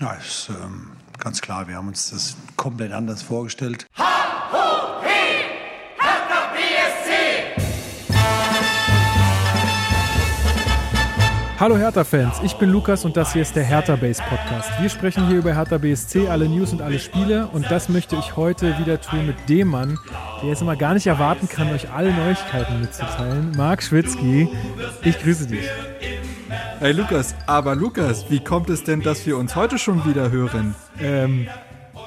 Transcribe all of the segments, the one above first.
Ja, ist ähm, ganz klar. Wir haben uns das komplett anders vorgestellt. Ha, ho, he, Hertha BSC! Hallo Hertha-Fans, ich bin Lukas und das hier ist der Hertha Base Podcast. Wir sprechen hier über Hertha BSC, alle News und alle Spiele und das möchte ich heute wieder tun mit dem Mann, der es immer gar nicht erwarten kann, euch alle Neuigkeiten mitzuteilen. Marc Schwitzky, ich grüße dich. Hey Lukas, aber Lukas, wie kommt es denn, dass wir uns heute schon wieder hören? Ähm,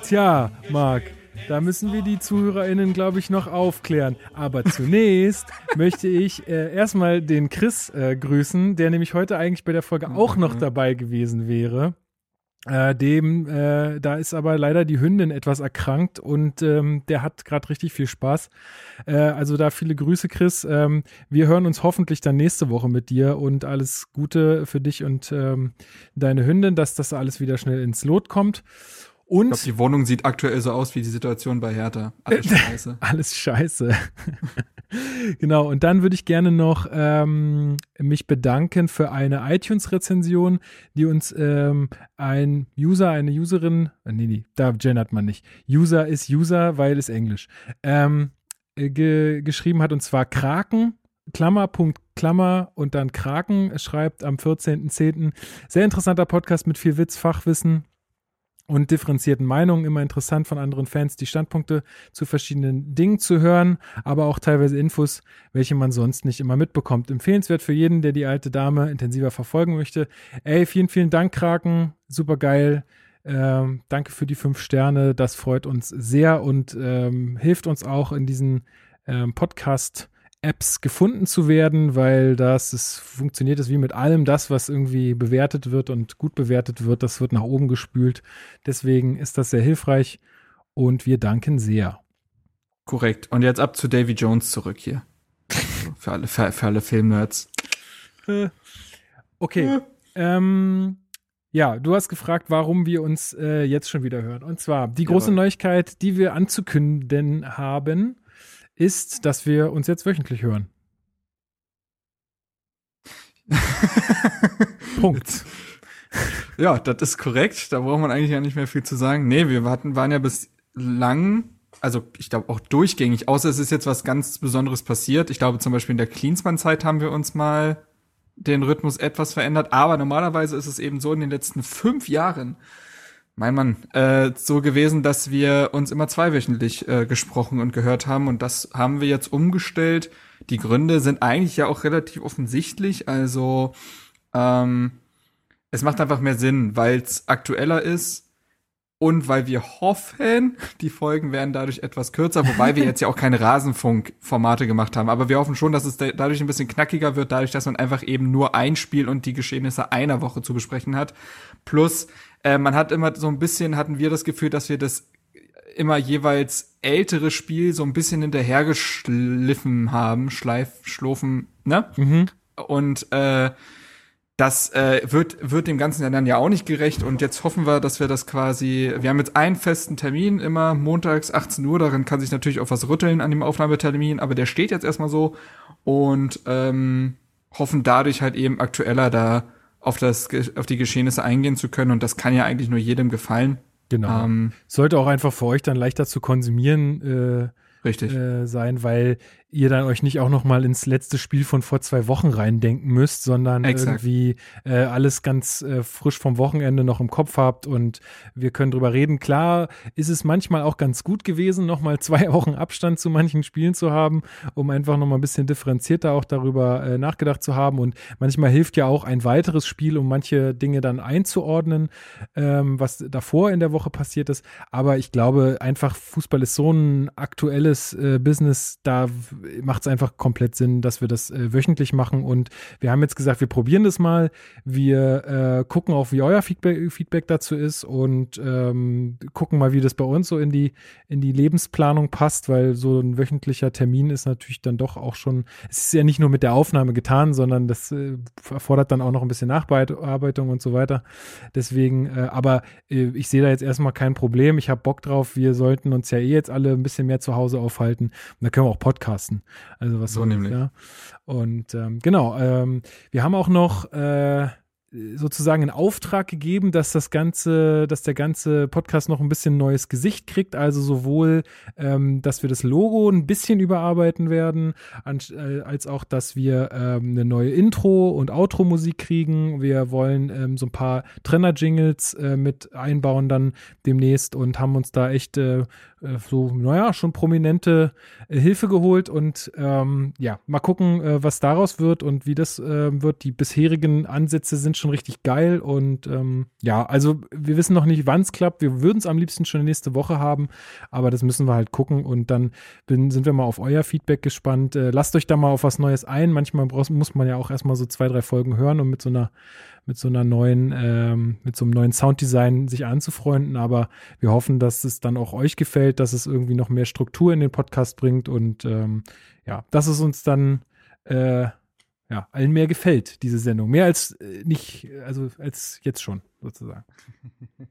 tja, Marc, da müssen wir die ZuhörerInnen, glaube ich, noch aufklären. Aber zunächst möchte ich äh, erstmal den Chris äh, grüßen, der nämlich heute eigentlich bei der Folge auch noch dabei gewesen wäre. Äh, dem, äh, da ist aber leider die Hündin etwas erkrankt und ähm, der hat gerade richtig viel Spaß. Äh, also da viele Grüße, Chris. Ähm, wir hören uns hoffentlich dann nächste Woche mit dir und alles Gute für dich und ähm, deine Hündin, dass das alles wieder schnell ins Lot kommt. Und ich glaube, die Wohnung sieht aktuell so aus wie die Situation bei Hertha. Alles scheiße. Alles scheiße. genau, und dann würde ich gerne noch ähm, mich bedanken für eine iTunes-Rezension, die uns ähm, ein User, eine Userin, äh, nee, nee, da gendert man nicht. User ist User, weil es Englisch, ähm, ge geschrieben hat, und zwar Kraken, Klammer, Punkt, Klammer und dann Kraken, schreibt am 14.10. Sehr interessanter Podcast mit viel Witz, Fachwissen und differenzierten Meinungen. Immer interessant von anderen Fans die Standpunkte zu verschiedenen Dingen zu hören, aber auch teilweise Infos, welche man sonst nicht immer mitbekommt. Empfehlenswert für jeden, der die alte Dame intensiver verfolgen möchte. Ey, vielen, vielen Dank, Kraken. Super geil. Ähm, danke für die fünf Sterne. Das freut uns sehr und ähm, hilft uns auch in diesen ähm, Podcast- Apps gefunden zu werden, weil das ist, funktioniert es wie mit allem das, was irgendwie bewertet wird und gut bewertet wird, das wird nach oben gespült. Deswegen ist das sehr hilfreich und wir danken sehr. Korrekt. Und jetzt ab zu Davy Jones zurück hier. für alle, für, für alle Filmnerds. Okay. Ähm, ja, du hast gefragt, warum wir uns äh, jetzt schon wieder hören. Und zwar die große ja. Neuigkeit, die wir anzukünden haben, ist, dass wir uns jetzt wöchentlich hören. Punkt. Ja, das ist korrekt. Da braucht man eigentlich ja nicht mehr viel zu sagen. Nee, wir hatten, waren ja bislang, also ich glaube auch durchgängig, außer es ist jetzt was ganz Besonderes passiert. Ich glaube zum Beispiel in der Cleansman-Zeit haben wir uns mal den Rhythmus etwas verändert, aber normalerweise ist es eben so in den letzten fünf Jahren, mein Mann, äh, so gewesen, dass wir uns immer zweiwöchentlich äh, gesprochen und gehört haben und das haben wir jetzt umgestellt. Die Gründe sind eigentlich ja auch relativ offensichtlich, also ähm, es macht einfach mehr Sinn, weil es aktueller ist und weil wir hoffen, die Folgen werden dadurch etwas kürzer, wobei wir jetzt ja auch keine Rasenfunk-Formate gemacht haben. Aber wir hoffen schon, dass es dadurch ein bisschen knackiger wird, dadurch, dass man einfach eben nur ein Spiel und die Geschehnisse einer Woche zu besprechen hat. Plus, äh, man hat immer so ein bisschen, hatten wir das Gefühl, dass wir das immer jeweils ältere Spiel so ein bisschen hinterhergeschliffen haben, schleif, schlofen, ne? Mhm. Und äh, das äh, wird, wird dem Ganzen dann ja auch nicht gerecht und jetzt hoffen wir, dass wir das quasi, wir haben jetzt einen festen Termin, immer montags 18 Uhr, darin kann sich natürlich auch was rütteln an dem Aufnahmetermin, aber der steht jetzt erstmal so und ähm, hoffen dadurch halt eben aktueller da auf, das, auf die Geschehnisse eingehen zu können. Und das kann ja eigentlich nur jedem gefallen. Genau. Ähm, Sollte auch einfach für euch dann leichter zu konsumieren äh, Richtig. Äh, sein, weil ihr dann euch nicht auch noch mal ins letzte Spiel von vor zwei Wochen reindenken müsst, sondern Exakt. irgendwie äh, alles ganz äh, frisch vom Wochenende noch im Kopf habt und wir können drüber reden. Klar ist es manchmal auch ganz gut gewesen, noch mal zwei Wochen Abstand zu manchen Spielen zu haben, um einfach noch mal ein bisschen differenzierter auch darüber äh, nachgedacht zu haben und manchmal hilft ja auch ein weiteres Spiel, um manche Dinge dann einzuordnen, ähm, was davor in der Woche passiert ist. Aber ich glaube einfach, Fußball ist so ein aktuelles äh, Business, da macht es einfach komplett Sinn, dass wir das äh, wöchentlich machen. Und wir haben jetzt gesagt, wir probieren das mal. Wir äh, gucken auch, wie euer Feedback, Feedback dazu ist und ähm, gucken mal, wie das bei uns so in die, in die Lebensplanung passt, weil so ein wöchentlicher Termin ist natürlich dann doch auch schon, es ist ja nicht nur mit der Aufnahme getan, sondern das äh, erfordert dann auch noch ein bisschen Nachbearbeitung und so weiter. Deswegen, äh, aber äh, ich sehe da jetzt erstmal kein Problem. Ich habe Bock drauf. Wir sollten uns ja eh jetzt alle ein bisschen mehr zu Hause aufhalten. Und da können wir auch podcasten lassen. Also was so nämlich. Ja. Und ähm, genau, ähm, wir haben auch noch äh, sozusagen in Auftrag gegeben, dass das ganze, dass der ganze Podcast noch ein bisschen neues Gesicht kriegt. Also sowohl, ähm, dass wir das Logo ein bisschen überarbeiten werden, äh, als auch, dass wir ähm, eine neue Intro- und Outro-Musik kriegen. Wir wollen ähm, so ein paar Trenner-Jingles äh, mit einbauen dann demnächst und haben uns da echt äh, äh so, naja, schon prominente äh, Hilfe geholt und ähm, ja, mal gucken, äh, was daraus wird und wie das wird. Die bisherigen Ansätze sind schon richtig geil und ähm, ja, also wir wissen noch nicht, wann es klappt. Wir würden es am liebsten schon nächste Woche haben, aber das müssen wir halt gucken und dann bin, sind wir mal auf euer Feedback gespannt. Äh, lasst euch da mal auf was Neues ein. Manchmal brauch, muss man ja auch erstmal so zwei, drei Folgen hören, um mit so einer mit so einer neuen, ähm, mit so einem neuen Sounddesign sich anzufreunden. Aber wir hoffen, dass es dann auch euch gefällt, dass es irgendwie noch mehr Struktur in den Podcast bringt und ähm, ja, dass es uns dann äh, ja, allen mehr gefällt, diese Sendung. Mehr als äh, nicht, also als jetzt schon, sozusagen.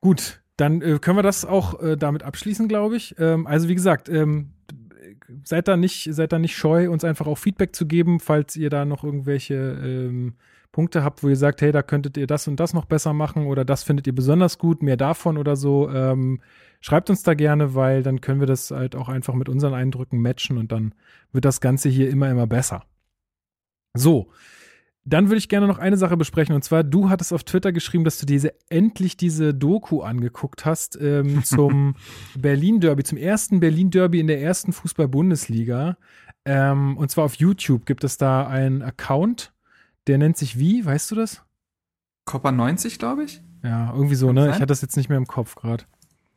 Gut, dann äh, können wir das auch äh, damit abschließen, glaube ich. Ähm, also wie gesagt, ähm, seid da nicht, seid da nicht scheu, uns einfach auch Feedback zu geben, falls ihr da noch irgendwelche ähm, Punkte habt, wo ihr sagt, hey, da könntet ihr das und das noch besser machen oder das findet ihr besonders gut, mehr davon oder so. Ähm, schreibt uns da gerne, weil dann können wir das halt auch einfach mit unseren Eindrücken matchen und dann wird das Ganze hier immer, immer besser. So. Dann würde ich gerne noch eine Sache besprechen. Und zwar, du hattest auf Twitter geschrieben, dass du diese endlich diese Doku angeguckt hast ähm, zum Berlin Derby, zum ersten Berlin Derby in der ersten Fußball-Bundesliga. Ähm, und zwar auf YouTube gibt es da einen Account, der nennt sich wie? Weißt du das? Copper 90, glaube ich. Ja, irgendwie so, Kann ne? Sein? Ich hatte das jetzt nicht mehr im Kopf gerade.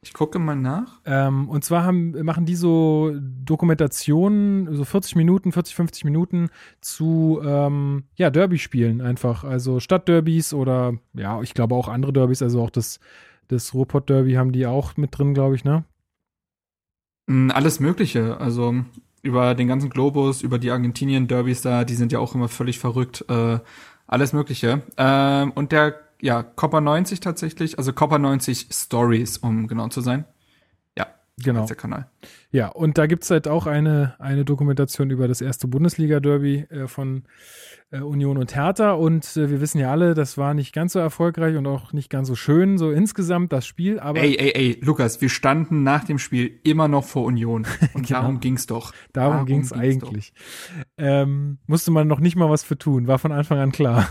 Ich gucke mal nach. Ähm, und zwar haben, machen die so Dokumentationen, so 40 Minuten, 40, 50 Minuten zu ähm, ja, Derby-Spielen einfach. Also Stadtderbys oder ja, ich glaube auch andere Derbys, also auch das, das Ruhrpott-Derby haben die auch mit drin, glaube ich, ne? Mm, alles Mögliche. Also über den ganzen Globus, über die Argentinien-Derbys da, die sind ja auch immer völlig verrückt. Äh, alles Mögliche. Ähm, und der ja, Copper 90 tatsächlich, also Copper 90 Stories, um genau zu sein. Ja, genau. der Kanal. Ja, und da gibt's halt auch eine, eine Dokumentation über das erste Bundesliga-Derby äh, von äh, Union und Hertha. Und äh, wir wissen ja alle, das war nicht ganz so erfolgreich und auch nicht ganz so schön, so insgesamt das Spiel. Aber ey, ey, ey, Lukas, wir standen nach dem Spiel immer noch vor Union. Und genau. darum ging's doch. Darum, darum ging's, ging's eigentlich. Ähm, musste man noch nicht mal was für tun, war von Anfang an klar.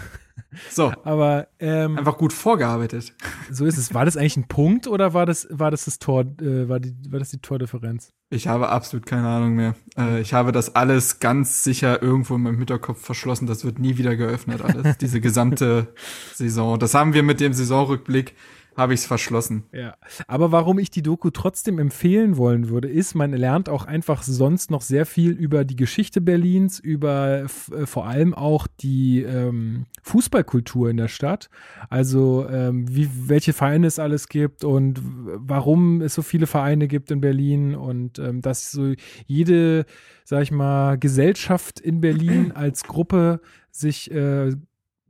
So. Aber ähm, einfach gut vorgearbeitet. So ist es. War das eigentlich ein Punkt oder war das war das das Tor? Äh, war die war das die Tordifferenz? Ich habe absolut keine Ahnung mehr. Äh, ich habe das alles ganz sicher irgendwo in meinem Hinterkopf verschlossen. Das wird nie wieder geöffnet. Alles diese gesamte Saison. Das haben wir mit dem Saisonrückblick habe ich es verschlossen. Ja, aber warum ich die Doku trotzdem empfehlen wollen würde, ist, man lernt auch einfach sonst noch sehr viel über die Geschichte Berlins, über äh, vor allem auch die ähm, Fußballkultur in der Stadt. Also ähm, wie, welche Vereine es alles gibt und warum es so viele Vereine gibt in Berlin und ähm, dass so jede, sag ich mal, Gesellschaft in Berlin als Gruppe sich äh,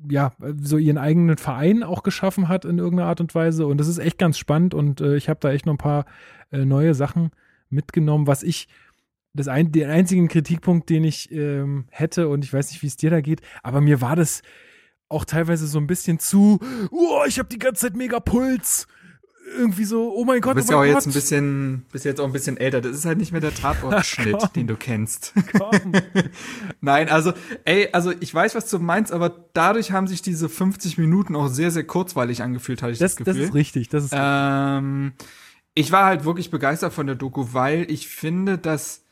ja, so ihren eigenen Verein auch geschaffen hat in irgendeiner Art und Weise. Und das ist echt ganz spannend und äh, ich habe da echt noch ein paar äh, neue Sachen mitgenommen, was ich, das ein, den einzigen Kritikpunkt, den ich ähm, hätte, und ich weiß nicht, wie es dir da geht, aber mir war das auch teilweise so ein bisschen zu, oh, ich habe die ganze Zeit mega Puls irgendwie so, oh mein Gott, du bist oh ja auch Gott. jetzt ein bisschen, bist jetzt auch ein bisschen älter. Das ist halt nicht mehr der Tatortschnitt, den du kennst. Nein, also, ey, also ich weiß, was du meinst, aber dadurch haben sich diese 50 Minuten auch sehr, sehr kurzweilig angefühlt, hatte ich das, das Gefühl. Das ist richtig, das ist ähm, Ich war halt wirklich begeistert von der Doku, weil ich finde, dass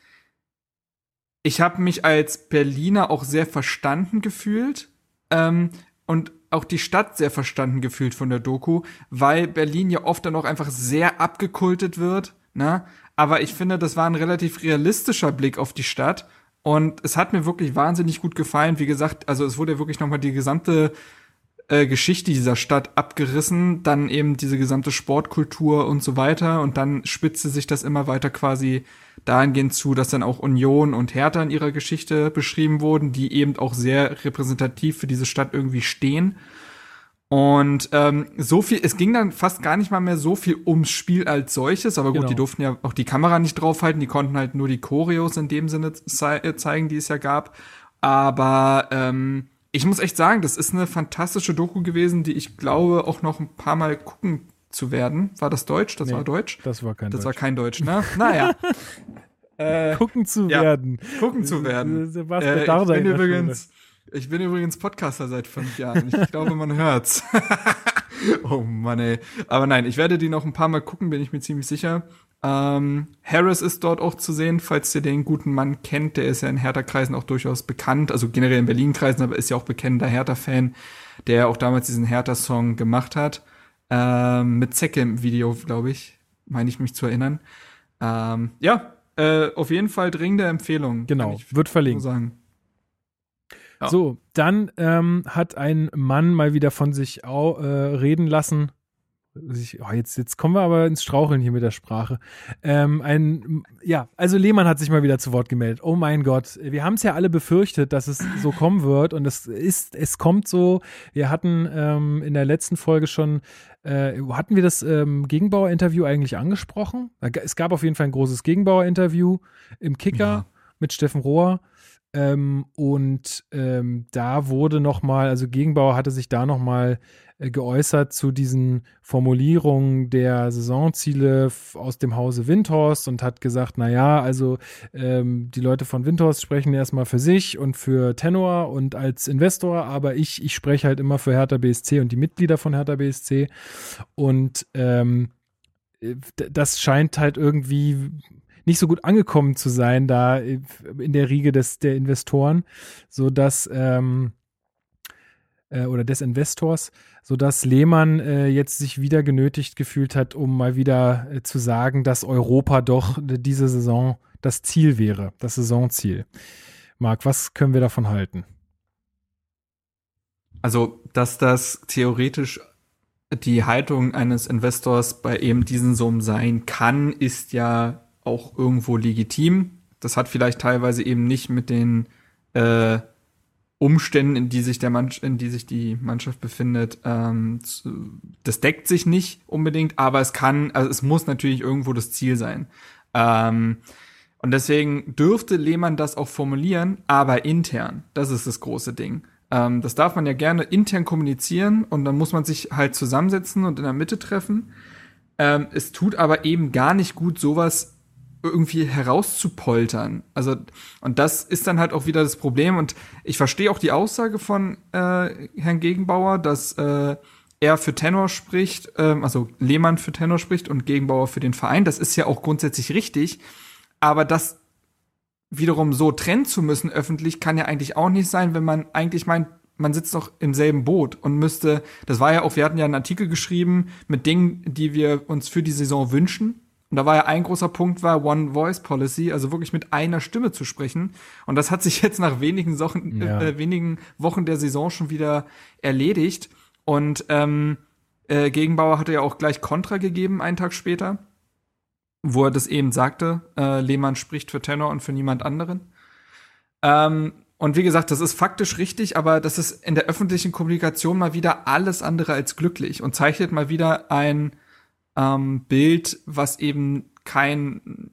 ich habe mich als Berliner auch sehr verstanden gefühlt. Ähm, und auch die Stadt sehr verstanden gefühlt von der Doku, weil Berlin ja oft dann auch einfach sehr abgekultet wird, ne? Aber ich finde, das war ein relativ realistischer Blick auf die Stadt und es hat mir wirklich wahnsinnig gut gefallen. Wie gesagt, also es wurde wirklich nochmal die gesamte äh, Geschichte dieser Stadt abgerissen, dann eben diese gesamte Sportkultur und so weiter und dann spitzte sich das immer weiter quasi dahingehend zu, dass dann auch Union und Hertha in ihrer Geschichte beschrieben wurden, die eben auch sehr repräsentativ für diese Stadt irgendwie stehen. Und ähm, so viel, es ging dann fast gar nicht mal mehr so viel ums Spiel als solches, aber gut, genau. die durften ja auch die Kamera nicht draufhalten, die konnten halt nur die Choreos in dem Sinne ze zeigen, die es ja gab. Aber ähm, ich muss echt sagen, das ist eine fantastische Doku gewesen, die ich glaube auch noch ein paar Mal gucken zu werden. War das Deutsch? Das nee, war Deutsch? Das war kein das Deutsch. Das war kein Deutsch, ne? Naja. äh, gucken zu ja, werden. Gucken zu werden. Sebastian äh, ich bin übrigens, ich bin übrigens Podcaster seit fünf Jahren. Ich glaube, man hört's. oh Mann, ey. Aber nein, ich werde die noch ein paar Mal gucken, bin ich mir ziemlich sicher. Ähm, Harris ist dort auch zu sehen, falls ihr den guten Mann kennt. Der ist ja in Hertha-Kreisen auch durchaus bekannt, also generell in Berlin-Kreisen, aber ist ja auch bekennender Hertha-Fan, der auch damals diesen Hertha-Song gemacht hat. Ähm, mit Zecke im Video, glaube ich, meine ich mich zu erinnern. Ähm, ja, äh, auf jeden Fall dringende Empfehlung. Genau, wird verlinkt. So, sagen. Ja. so dann ähm, hat ein Mann mal wieder von sich au, äh, reden lassen oh, jetzt, jetzt kommen wir aber ins Straucheln hier mit der Sprache. Ähm, ein, ja, also Lehmann hat sich mal wieder zu Wort gemeldet. Oh mein Gott, wir haben es ja alle befürchtet, dass es so kommen wird und es ist, es kommt so. Wir hatten ähm, in der letzten Folge schon, äh, hatten wir das ähm, Gegenbauer-Interview eigentlich angesprochen? Es gab auf jeden Fall ein großes Gegenbauer-Interview im Kicker ja. mit Steffen Rohr. Ähm, und ähm, da wurde nochmal, also Gegenbauer hatte sich da nochmal äh, geäußert zu diesen Formulierungen der Saisonziele aus dem Hause Windhorst und hat gesagt, na ja, also ähm, die Leute von Windhorst sprechen erstmal für sich und für Tenor und als Investor, aber ich, ich spreche halt immer für Hertha BSC und die Mitglieder von Hertha BSC und ähm, das scheint halt irgendwie nicht so gut angekommen zu sein da in der Riege des der Investoren, so dass ähm, äh, oder des Investors, sodass Lehmann äh, jetzt sich wieder genötigt gefühlt hat, um mal wieder äh, zu sagen, dass Europa doch diese Saison das Ziel wäre, das Saisonziel. Marc, was können wir davon halten? Also, dass das theoretisch die Haltung eines Investors bei eben diesen Summen sein kann, ist ja auch irgendwo legitim. Das hat vielleicht teilweise eben nicht mit den äh, Umständen, in die sich der Mann, in die sich die Mannschaft befindet, ähm, das deckt sich nicht unbedingt, aber es kann, also es muss natürlich irgendwo das Ziel sein. Ähm, und deswegen dürfte Lehmann das auch formulieren, aber intern. Das ist das große Ding. Ähm, das darf man ja gerne intern kommunizieren und dann muss man sich halt zusammensetzen und in der Mitte treffen. Ähm, es tut aber eben gar nicht gut, sowas irgendwie herauszupoltern. Also, und das ist dann halt auch wieder das Problem. Und ich verstehe auch die Aussage von äh, Herrn Gegenbauer, dass äh, er für Tenor spricht, ähm, also Lehmann für Tenor spricht und Gegenbauer für den Verein. Das ist ja auch grundsätzlich richtig. Aber das wiederum so trennen zu müssen öffentlich kann ja eigentlich auch nicht sein, wenn man eigentlich meint, man sitzt doch im selben Boot und müsste, das war ja auch, wir hatten ja einen Artikel geschrieben mit Dingen, die wir uns für die Saison wünschen und da war ja ein großer Punkt war One Voice Policy, also wirklich mit einer Stimme zu sprechen. Und das hat sich jetzt nach wenigen, Wochen, ja. äh, wenigen Wochen der Saison schon wieder erledigt. Und ähm, äh, Gegenbauer hatte ja auch gleich Kontra gegeben, einen Tag später, wo er das eben sagte. Äh, Lehmann spricht für Tenor und für niemand anderen. Ähm, und wie gesagt, das ist faktisch richtig, aber das ist in der öffentlichen Kommunikation mal wieder alles andere als glücklich und zeichnet mal wieder ein ähm, Bild, was eben kein,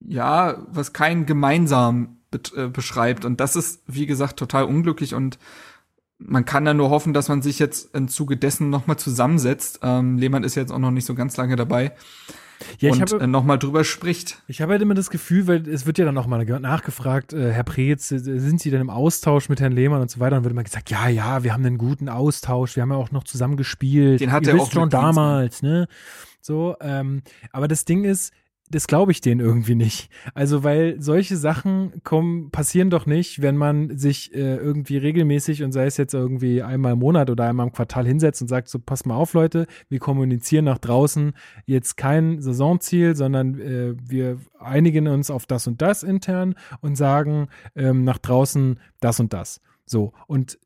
ja, was kein gemeinsam äh, beschreibt. Und das ist, wie gesagt, total unglücklich und man kann da nur hoffen, dass man sich jetzt im Zuge dessen nochmal zusammensetzt. Ähm, Lehmann ist jetzt auch noch nicht so ganz lange dabei. Ja, und habe, äh, nochmal drüber spricht. Ich habe halt immer das Gefühl, weil es wird ja dann nochmal nachgefragt, äh, Herr Preetz, äh, sind Sie denn im Austausch mit Herrn Lehmann und so weiter? Und wird immer gesagt, ja, ja, wir haben einen guten Austausch, wir haben ja auch noch zusammen gespielt. Den hat er auch schon damals, ne? So, ähm, aber das Ding ist, das glaube ich denen irgendwie nicht. Also, weil solche Sachen kommen, passieren doch nicht, wenn man sich äh, irgendwie regelmäßig und sei es jetzt irgendwie einmal im Monat oder einmal im Quartal hinsetzt und sagt, so, pass mal auf, Leute, wir kommunizieren nach draußen jetzt kein Saisonziel, sondern äh, wir einigen uns auf das und das intern und sagen ähm, nach draußen das und das. So, und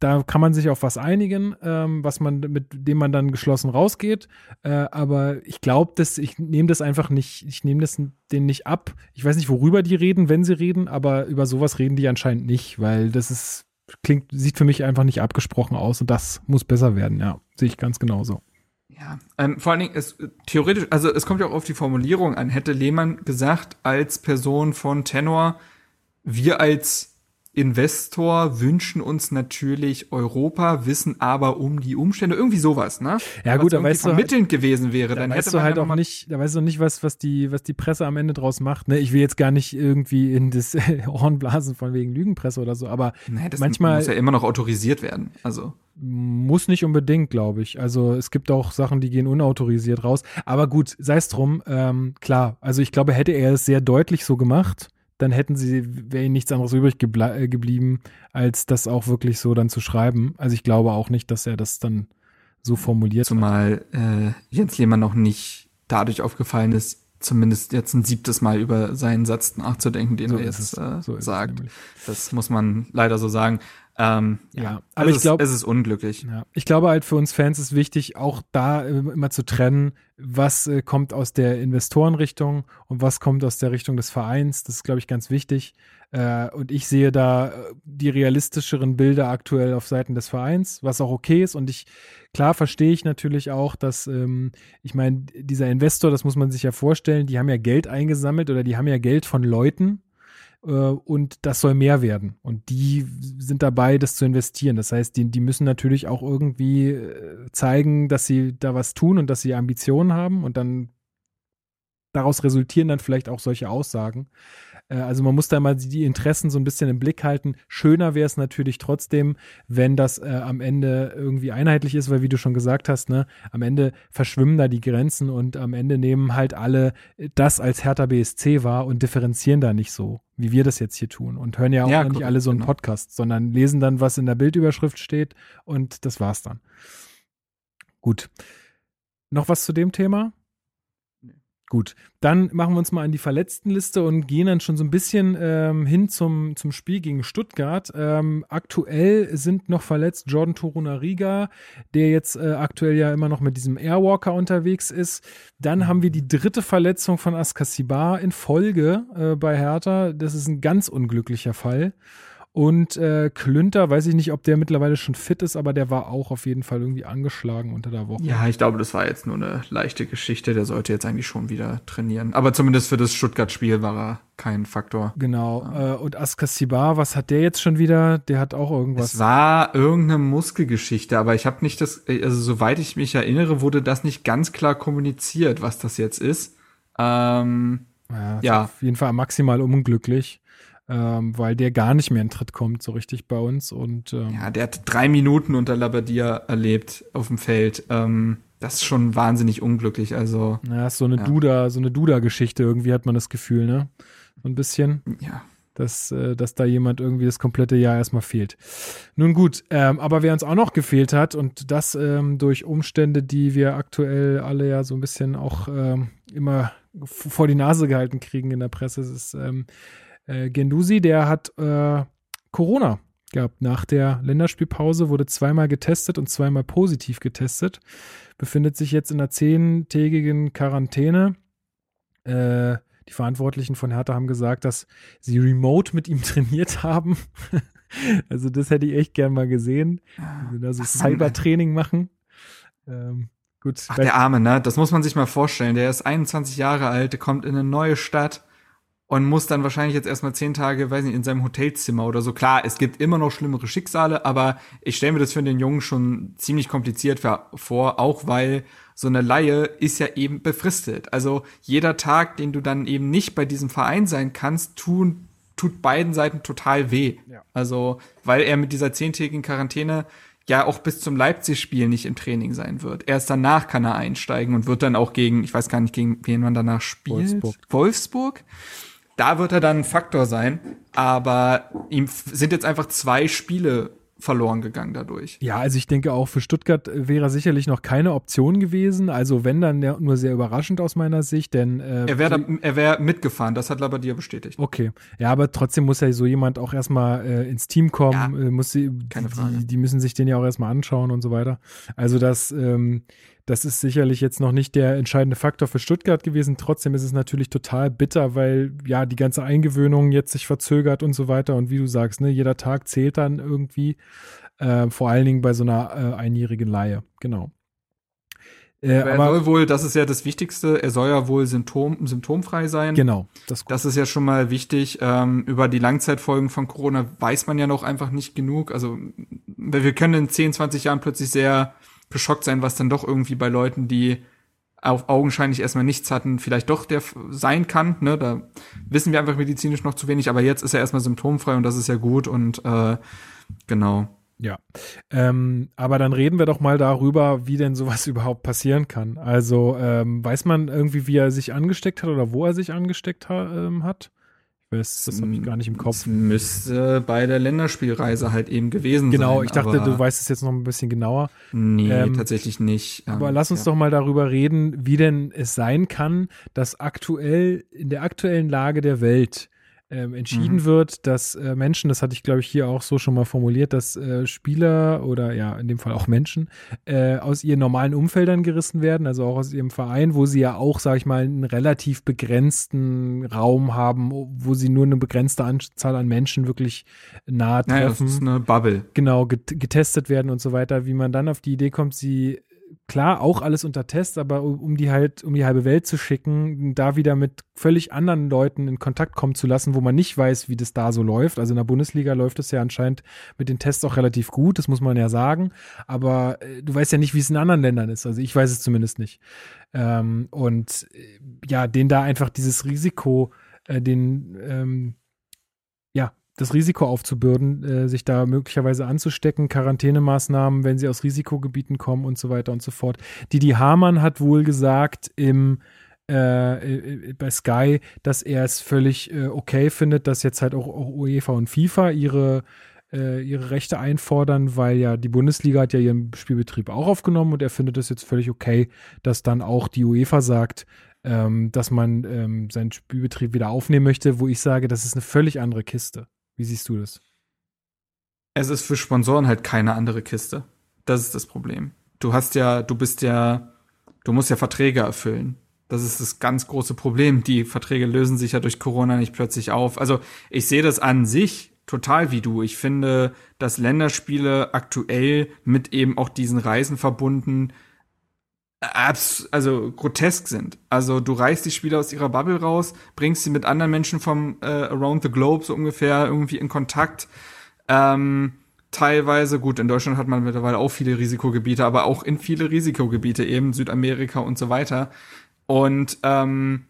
da kann man sich auf was einigen, ähm, was man, mit dem man dann geschlossen rausgeht. Äh, aber ich glaube, dass ich nehme das einfach nicht, ich nehme das denen nicht ab. Ich weiß nicht, worüber die reden, wenn sie reden, aber über sowas reden die anscheinend nicht, weil das ist, klingt, sieht für mich einfach nicht abgesprochen aus und das muss besser werden, ja. Sehe ich ganz genauso. Ja, ähm, vor allen Dingen, es, theoretisch, also es kommt ja auch auf die Formulierung an. Hätte Lehmann gesagt, als Person von Tenor, wir als Investor wünschen uns natürlich Europa, wissen aber um die Umstände, irgendwie sowas, ne? Ja gut, da weißt du vermittelnd gewesen wäre, da dann weißt hätte du halt auch nicht, da weißt du nicht, was, was die, was die Presse am Ende draus macht. Ne? Ich will jetzt gar nicht irgendwie in das Horn blasen von wegen Lügenpresse oder so, aber Nee, das manchmal muss ja immer noch autorisiert werden. Also muss nicht unbedingt, glaube ich. Also es gibt auch Sachen, die gehen unautorisiert raus. Aber gut, sei es drum. Ähm, klar, also ich glaube, hätte er es sehr deutlich so gemacht, dann hätten sie, wäre ihnen nichts anderes übrig äh, geblieben, als das auch wirklich so dann zu schreiben. Also ich glaube auch nicht, dass er das dann so formuliert. zumal äh, Jens Lehmann noch nicht dadurch aufgefallen ist, zumindest jetzt ein siebtes Mal über seinen Satz nachzudenken, den So er jetzt äh, So sagt. das muss man leider so sagen. Ähm, Ja, aber aber es ich glaub- ist, es ist unglücklich. Ja, ich glaube halt für uns Fans ist wichtig, auch da äh, immer zu trennen, was äh, kommt aus der Investorenrichtung und was kommt aus der Richtung des Vereins. Das ist, glaube ich, ganz wichtig. Äh, und ich sehe da äh, die realistischeren Bilder aktuell auf Seiten des Vereins, was auch okay ist. Und ich, klar verstehe ich natürlich auch, dass, ähm, ich meine, dieser Investor, das muss man sich ja vorstellen, die haben ja Geld eingesammelt oder die haben ja Geld von Leuten, und das soll mehr werden. Und die sind dabei, das zu investieren. Das heißt, die, die müssen natürlich auch irgendwie äh, zeigen, dass sie da was tun und dass sie Ambitionen haben und dann daraus resultieren dann vielleicht auch solche Aussagen. Äh, Also man muss da mal die Interessen so ein bisschen im Blick halten. Schöner wäre es natürlich trotzdem, wenn das äh, am Ende irgendwie einheitlich ist, weil wie du schon gesagt hast, ne, am Ende verschwimmen da die Grenzen und am Ende nehmen halt alle das als Hertha BSC wahr und differenzieren da nicht so, wie wir das jetzt hier tun und hören ja auch Ja, nicht korrekt, alle so einen genau. Podcast, sondern lesen dann, was in der Bildüberschrift steht und das war's dann. Gut. Noch was zu dem Thema? Gut, dann machen wir uns mal an die Verletztenliste und gehen dann schon so ein bisschen ähm, hin zum, zum Spiel gegen Stuttgart. Ähm, aktuell sind noch verletzt Jordan Torunariga, der jetzt äh, aktuell ja immer noch mit diesem Airwalker unterwegs ist. Dann haben wir die dritte Verletzung von Askasibar in Folge äh, bei Hertha. Das ist ein ganz unglücklicher Fall. Und äh, Klünter, weiß ich nicht, ob der mittlerweile schon fit ist, aber der war auch auf jeden Fall irgendwie angeschlagen unter der Woche. Ja, ich glaube, das war jetzt nur eine leichte Geschichte. Der sollte jetzt eigentlich schon wieder trainieren. Aber zumindest für das Stuttgart-Spiel war er kein Faktor. Genau. Äh, und Askasibar, was hat der jetzt schon wieder? Der hat auch irgendwas. Es war irgendeine Muskelgeschichte, aber ich habe nicht das, also soweit ich mich erinnere, wurde das nicht ganz klar kommuniziert, was das jetzt ist. Ähm, ja, ist ja. Auf jeden Fall maximal unglücklich, ähm, weil der gar nicht mehr in Tritt kommt, so richtig bei uns. Und ähm, ja, der hat drei Minuten unter Labadia erlebt auf dem Feld. Ähm, das ist schon wahnsinnig unglücklich. Also ja, ist so eine Ja. Duda, so eine Duda-Geschichte, irgendwie hat man das Gefühl, ne? So ein bisschen. ja, dass, äh, dass da jemand irgendwie das komplette Jahr erstmal fehlt. Nun gut, ähm, aber wer uns auch noch gefehlt hat und das ähm, durch Umstände, die wir aktuell alle ja so ein bisschen auch ähm, immer vor die Nase gehalten kriegen in der Presse, ist ähm, äh, Gendusi, der hat äh, Corona gehabt. Nach der Länderspielpause wurde zweimal getestet und zweimal positiv getestet. Befindet sich jetzt in einer zehntägigen Quarantäne. Äh, die Verantwortlichen von Hertha haben gesagt, dass sie remote mit ihm trainiert haben. also das hätte ich echt gern mal gesehen. Also Cybertraining machen. Ähm, gut. Ach, der Arme, ne? Das muss man sich mal vorstellen. Der ist 21 Jahre alt, der kommt in eine neue Stadt und muss dann wahrscheinlich jetzt erstmal zehn Tage, weiß nicht, in seinem Hotelzimmer oder so. Klar, es gibt immer noch schlimmere Schicksale, aber ich stelle mir das für den Jungen schon ziemlich kompliziert vor, auch weil so eine Laie ist ja eben befristet. Also jeder Tag, den du dann eben nicht bei diesem Verein sein kannst, tun, tut beiden Seiten total weh. Ja. Also, weil er mit dieser zehntägigen Quarantäne ja auch bis zum Leipzig-Spiel nicht im Training sein wird. Erst danach kann er einsteigen und wird dann auch gegen, ich weiß gar nicht, gegen wen man danach spielt. Wolfsburg. Wolfsburg. Da wird er dann ein Faktor sein, aber ihm sind jetzt einfach zwei Spiele verloren gegangen dadurch. Ja, also ich denke auch für Stuttgart wäre sicherlich noch keine Option gewesen. Also wenn dann nur sehr überraschend aus meiner Sicht, denn äh, Er wäre er wäre mitgefahren, das hat Labadia bestätigt. Okay. Ja, aber trotzdem muss ja so jemand auch erstmal äh, ins Team kommen, Ja, äh, muss sie, keine die, Frage. Die, die müssen sich den ja auch erstmal anschauen und so weiter. Also das, ähm, das ist sicherlich jetzt noch nicht der entscheidende Faktor für Stuttgart gewesen. Trotzdem ist es natürlich total bitter, weil ja die ganze Eingewöhnung jetzt sich verzögert und so weiter. Und wie du sagst, ne, jeder Tag zählt dann irgendwie, äh, vor allen Dingen bei so einer äh, einjährigen Laie. Genau. Äh, er aber, soll wohl, das ist ja das Wichtigste, er soll ja wohl symptom, symptomfrei sein. Genau. Das, das ist ja schon mal wichtig. Ähm, über die Langzeitfolgen von Corona weiß man ja noch einfach nicht genug. Also wir können in 10, 20 Jahren plötzlich sehr geschockt sein, was dann doch irgendwie bei Leuten, die auf augenscheinlich erstmal nichts hatten, vielleicht doch der sein kann. Ne? Da wissen wir einfach medizinisch noch zu wenig, aber jetzt ist er erstmal symptomfrei und das ist ja gut und äh, genau. Ja, ähm, aber dann reden wir doch mal darüber, wie denn sowas überhaupt passieren kann. Also ähm, weiß man irgendwie, wie er sich angesteckt hat oder wo er sich angesteckt ha ähm, hat? Weiß, das habe ich gar nicht im Kopf. Es müsste bei der Länderspielreise halt eben gewesen genau, sein. Genau, ich dachte, du weißt es jetzt noch ein bisschen genauer. Nee, ähm, tatsächlich nicht. aber ähm, lass uns ja. doch mal darüber reden, wie denn es sein kann, dass aktuell in der aktuellen Lage der Welt ähm, entschieden mhm. wird, dass äh, Menschen, das hatte ich glaube ich hier auch so schon mal formuliert, dass äh, Spieler oder ja in dem Fall auch Menschen äh, aus ihren normalen Umfeldern gerissen werden, also auch aus ihrem Verein, wo sie ja auch, sage ich mal, einen relativ begrenzten Raum haben, wo sie nur eine begrenzte Anzahl an Menschen wirklich nahe treffen. Naja, das ist eine Bubble. Genau, getestet werden und so weiter. Wie man dann auf die Idee kommt, sie klar auch alles unter Test, aber um die halt, um die halbe Welt zu schicken, da wieder mit völlig anderen Leuten in Kontakt kommen zu lassen, wo man nicht weiß, wie das da so läuft. Also in der Bundesliga läuft es ja anscheinend mit den Tests auch relativ gut, das muss man ja sagen. Aber äh, du weißt ja nicht, wie es in anderen Ländern ist. Also ich weiß es zumindest nicht. Ähm, und äh, ja, den da einfach dieses Risiko, äh, den ähm, das Risiko aufzubürden, äh, sich da möglicherweise anzustecken, Quarantänemaßnahmen, wenn sie aus Risikogebieten kommen und so weiter und so fort. Didi Hamann hat wohl gesagt im äh, äh, bei Sky, dass er es völlig äh, okay findet, dass jetzt halt auch, auch UEFA und FIFA ihre äh, ihre Rechte einfordern, weil ja die Bundesliga hat ja ihren Spielbetrieb auch aufgenommen und er findet es jetzt völlig okay, dass dann auch die UEFA sagt, ähm, dass man ähm, seinen Spielbetrieb wieder aufnehmen möchte, wo ich sage, das ist eine völlig andere Kiste. Wie siehst du das? Es ist für Sponsoren halt keine andere Kiste. Das ist das Problem. Du hast ja, du bist ja, du musst ja Verträge erfüllen. Das ist das ganz große Problem. Die Verträge lösen sich ja durch Corona nicht plötzlich auf. Also ich sehe das an sich total wie du. Ich finde, dass Länderspiele aktuell mit eben auch diesen Reisen verbunden abs also grotesk sind. Also du reißt die Spieler aus ihrer Bubble raus, bringst sie mit anderen Menschen vom äh, around the globe so ungefähr irgendwie in Kontakt. Ähm, teilweise, gut, in Deutschland hat man mittlerweile auch viele Risikogebiete, aber auch in viele Risikogebiete, eben Südamerika und so weiter. Und ähm,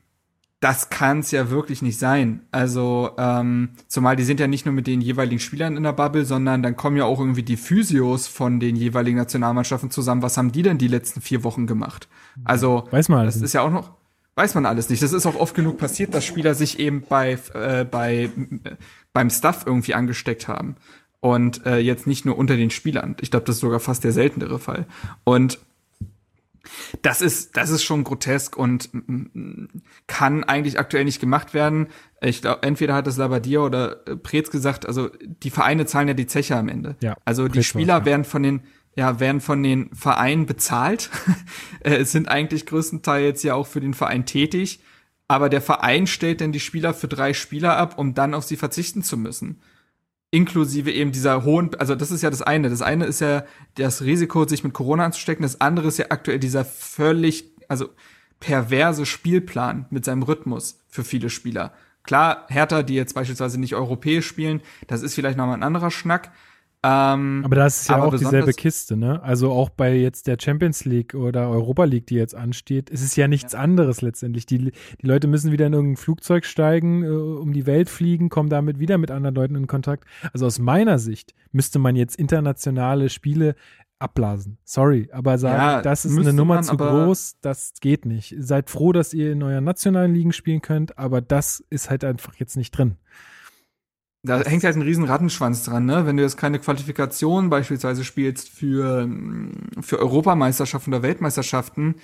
das kann es ja wirklich nicht sein. Also, ähm, zumal die sind ja nicht nur mit den jeweiligen Spielern in der Bubble, sondern dann kommen ja auch irgendwie die Physios von den jeweiligen Nationalmannschaften zusammen. Was haben die denn die letzten vier Wochen gemacht? Also, weiß man das ist ja auch noch, weiß man alles nicht. Das ist auch oft genug passiert, dass Spieler sich eben bei, äh, bei, beim Stuff irgendwie angesteckt haben. Und äh, jetzt nicht nur unter den Spielern. Ich glaube, das ist sogar fast der seltenere Fall. Und das ist, das ist schon grotesk und kann eigentlich aktuell nicht gemacht werden. Ich glaube, entweder hat es Labadia oder äh, Preetz gesagt, also die Vereine zahlen ja die Zeche am Ende. Ja, also die Spieler ja. werden von den, ja, werden von den Vereinen bezahlt. Äh, es sind eigentlich größtenteils ja auch für den Verein tätig. Aber der Verein stellt dann die Spieler für drei Spieler ab, um dann auf sie verzichten zu müssen inklusive eben dieser hohen, also das ist ja das eine. Das eine ist ja das Risiko, sich mit Corona anzustecken. Das andere ist ja aktuell dieser völlig, also perverse Spielplan mit seinem Rhythmus für viele Spieler. Klar, Hertha, die jetzt beispielsweise nicht europäisch spielen, das ist vielleicht nochmal ein anderer Schnack. Ähm, aber das ist ja auch dieselbe Kiste, ne? Also auch bei jetzt der Champions League oder Europa League, die jetzt ansteht, ist es ja nichts ja. anderes letztendlich. Die, die Leute müssen wieder in irgendein Flugzeug steigen, äh, um die Welt fliegen, kommen damit wieder mit anderen Leuten in Kontakt. Also aus meiner Sicht müsste man jetzt internationale Spiele abblasen. Sorry, aber sagen, ja, das ist eine Nummer zu groß, das geht nicht. Seid froh, dass ihr in euren nationalen Ligen spielen könnt, aber das ist halt einfach jetzt nicht drin da hängt halt ein riesen Rattenschwanz dran, ne? Wenn du jetzt keine Qualifikation beispielsweise spielst für, für Europameisterschaften oder Weltmeisterschaften,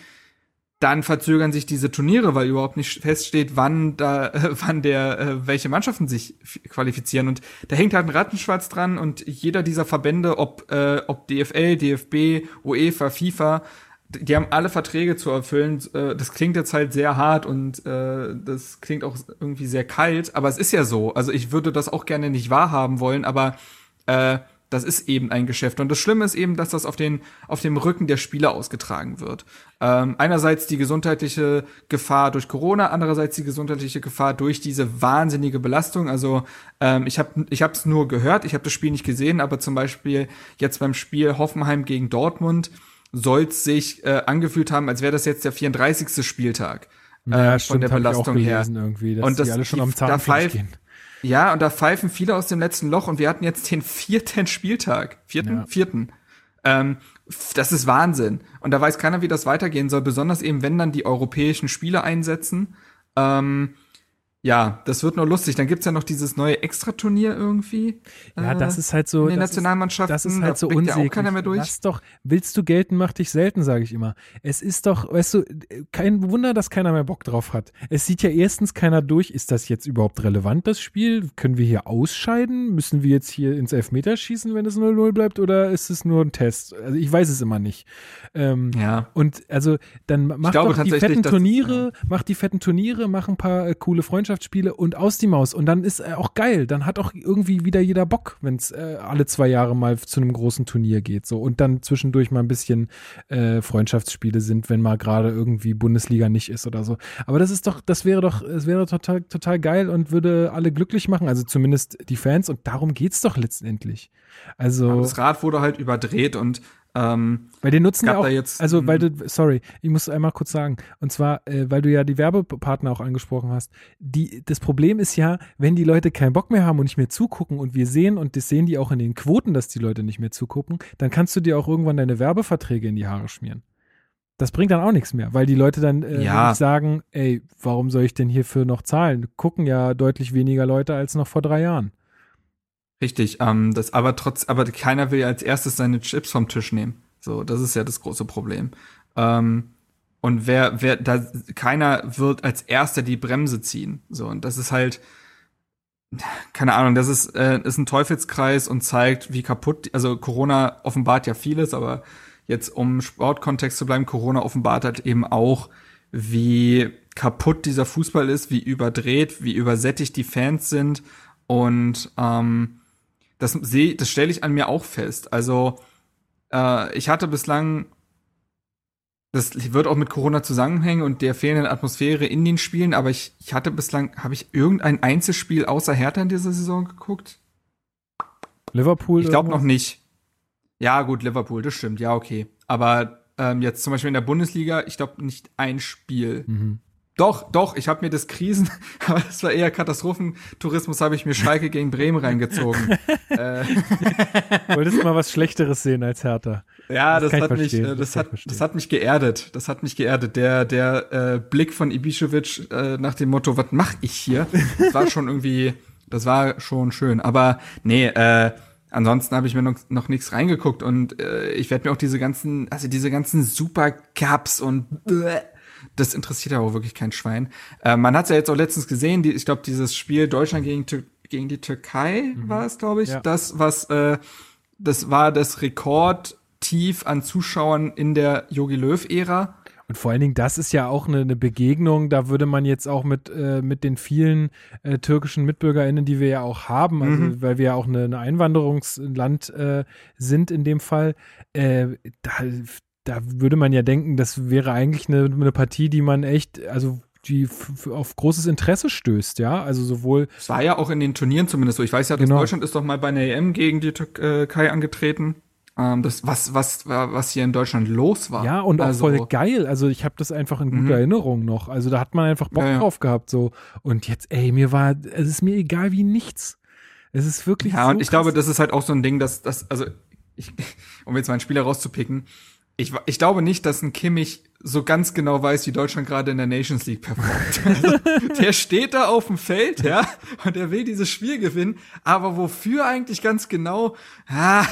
dann verzögern sich diese Turniere, weil überhaupt nicht feststeht, wann da, wann der, äh, welche Mannschaften sich qualifizieren. Und da hängt halt ein Rattenschwanz dran und jeder dieser Verbände, ob, äh, ob DFL, DFB, UEFA, FIFA, die haben alle Verträge zu erfüllen. Äh, das klingt jetzt halt sehr hart und äh, das klingt auch irgendwie sehr kalt, aber es ist ja so. Also ich würde das auch gerne nicht wahrhaben wollen, aber äh, Das ist eben ein Geschäft. Und das Schlimme ist eben, dass das auf den, auf dem Rücken der Spieler ausgetragen wird. Ähm, einerseits die gesundheitliche Gefahr durch Corona, andererseits die gesundheitliche Gefahr durch diese wahnsinnige Belastung. Also ähm, ich habe ich habe nur gehört, ich habe das Spiel nicht gesehen, aber zum Beispiel jetzt beim Spiel Hoffenheim gegen Dortmund soll es sich äh, angefühlt haben, als wäre das jetzt der 34. Spieltag. Äh, ja, stimmt, von der Belastung her. Irgendwie, dass und das, die alle schon am Zahnfleisch gehen. Ja, und da pfeifen viele aus dem letzten Loch und wir hatten jetzt den vierten Spieltag. Vierten? Ja. Vierten. Ähm, das ist Wahnsinn. Und da weiß keiner, wie das weitergehen soll, besonders eben, wenn dann die europäischen Spiele einsetzen. Ähm, ja, das wird nur lustig. Dann gibt's ja noch dieses neue Extraturnier irgendwie. Ja, das ist halt so. In den Nationalmannschaften. Das ist halt so unsäglich. Auch keiner mehr durch. Lass doch, willst du gelten, mach dich selten, sage ich immer. Es ist doch, weißt du, kein Wunder, dass keiner mehr Bock drauf hat. Es sieht ja erstens keiner durch, ist das jetzt überhaupt relevant, das Spiel? Können wir hier ausscheiden? Müssen wir jetzt hier ins Elfmeterschießen, wenn es 0-0 bleibt, oder ist es nur ein Test? Also ich weiß es immer nicht. Ähm, ja. Und also dann mach doch die fetten Turniere, ja. mach die fetten Turniere, mach ein paar äh, coole Freundschaften Freundschaftsspiele und aus die Maus. Und dann ist äh, auch geil. Dann hat auch irgendwie wieder jeder Bock, wenn es äh, alle zwei Jahre mal zu einem großen Turnier geht. So und dann zwischendurch mal ein bisschen äh, Freundschaftsspiele sind, wenn mal gerade irgendwie Bundesliga nicht ist oder so. Aber das ist doch, das wäre doch, es wäre total, total geil und würde alle glücklich machen. Also zumindest die Fans. Und darum geht's doch letztendlich. Also Aber das Rad wurde halt überdreht und ähm, weil die nutzen ja auch, jetzt, also weil du, sorry, ich muss einmal kurz sagen, und zwar, äh, weil du ja die Werbepartner auch angesprochen hast. Die, das Problem ist ja, wenn die Leute keinen Bock mehr haben und nicht mehr zugucken und wir sehen, und das sehen die auch in den Quoten, dass die Leute nicht mehr zugucken, dann kannst du dir auch irgendwann deine Werbeverträge in die Haare schmieren. Das bringt dann auch nichts mehr, weil die Leute dann äh, ja. sagen, ey, warum soll ich denn hierfür noch zahlen? Gucken ja deutlich weniger Leute als noch vor drei Jahren. Richtig, ähm, das aber trotz, aber keiner will ja als erstes seine Chips vom Tisch nehmen. So, das ist ja das große Problem. Ähm, und wer, wer, da, keiner wird als erster die Bremse ziehen. So, und das ist halt, keine Ahnung, das ist, äh, ist ein Teufelskreis und zeigt, wie kaputt, also Corona offenbart ja vieles, aber jetzt um Sportkontext zu bleiben, Corona offenbart halt eben auch, wie kaputt dieser Fußball ist, wie überdreht, wie übersättigt die Fans sind und ähm, das sehe, das stelle ich an mir auch fest. Also äh, ich hatte bislang, das wird auch mit Corona zusammenhängen und der fehlenden Atmosphäre in den Spielen, aber ich, ich hatte bislang, habe ich irgendein Einzelspiel außer Hertha in dieser Saison geguckt? Liverpool? Ich glaube noch nicht. Ja, gut, Liverpool, das stimmt, ja, okay. Aber ähm, jetzt zum Beispiel in der Bundesliga, ich glaube nicht ein Spiel. Mhm. Doch, doch, ich habe mir das Krisen, aber das war eher Katastrophentourismus, habe ich mir Schalke gegen Bremen reingezogen. äh. Wolltest du mal was Schlechteres sehen als Hertha? Ja, das, das hat mich, äh, das, das hat, das hat mich geerdet. Das hat mich geerdet. Der, der äh, Blick von Ibišević äh, nach dem Motto, was mach ich hier? Das war schon irgendwie, das war schon schön. Aber nee, äh, ansonsten habe ich mir noch, noch nichts reingeguckt und äh, ich werde mir auch diese ganzen, also diese ganzen Supercups und äh, das interessiert ja auch wirklich kein Schwein. Äh, man hat ja jetzt auch letztens gesehen, die, ich glaube, dieses Spiel Deutschland gegen, gegen die Türkei mhm. war es, glaube ich. Ja. Das, was, äh, das war das Rekordtief an Zuschauern in der Yogi Löw-Ära. Und vor allen Dingen, das ist ja auch eine, eine Begegnung, da würde man jetzt auch mit, äh, mit den vielen äh, türkischen MitbürgerInnen, die wir ja auch haben, also mhm. weil wir ja auch eine, eine Einwanderungsland äh, sind in dem Fall, äh, da, da würde man ja denken, das wäre eigentlich eine, eine Partie, die man echt, also die auf großes Interesse stößt, ja, also sowohl. Es war ja auch in den Turnieren zumindest so. Ich weiß ja, genau. Deutschland ist doch mal bei einer EM gegen die Türkei angetreten. Ähm, das, was, was, was hier in Deutschland los war. Ja, und auch also, voll geil. Also ich habe das einfach in guter mhm. Erinnerung noch. Also da hat man einfach Bock ja, ja. drauf gehabt, so. Und jetzt, ey, mir war, es ist mir egal wie nichts. Es ist wirklich. Ja, so und ich krass. glaube, das ist halt auch so ein Ding, dass, dass also, ich, um jetzt mal einen Spieler rauszupicken, ich, ich glaube nicht, dass ein Kimmich so ganz genau weiß, wie Deutschland gerade in der Nations League performt. Also, der steht da auf dem Feld, ja, und der will dieses Spiel gewinnen, aber wofür eigentlich ganz genau, ah,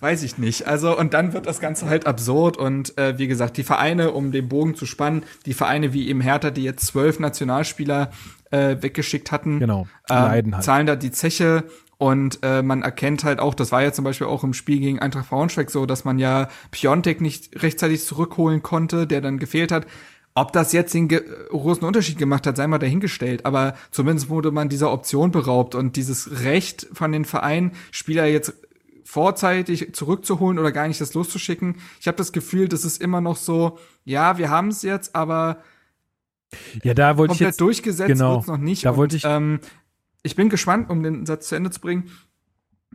weiß ich nicht. Also, und dann wird das Ganze halt absurd und äh, wie gesagt, die Vereine, um den Bogen zu spannen, die Vereine wie eben Hertha, die jetzt zwölf Nationalspieler äh, weggeschickt hatten, genau, äh, halt. zahlen da die Zeche und äh, man erkennt halt auch, das war ja zum Beispiel auch im Spiel gegen Eintracht Braunschweig so, dass man ja Piontek nicht rechtzeitig zurückholen konnte, der dann gefehlt hat. Ob das jetzt den großen Unterschied gemacht hat, sei mal dahingestellt. Aber zumindest wurde man dieser Option beraubt und dieses Recht von den Vereinen, Spieler jetzt vorzeitig zurückzuholen oder gar nicht das loszuschicken. Ich habe das Gefühl, das ist immer noch so, ja, wir haben es jetzt, aber ja, da wollte komplett ich jetzt, durchgesetzt genau, noch nicht. Da wollte ich, ähm, ich bin gespannt, um den Satz zu Ende zu bringen.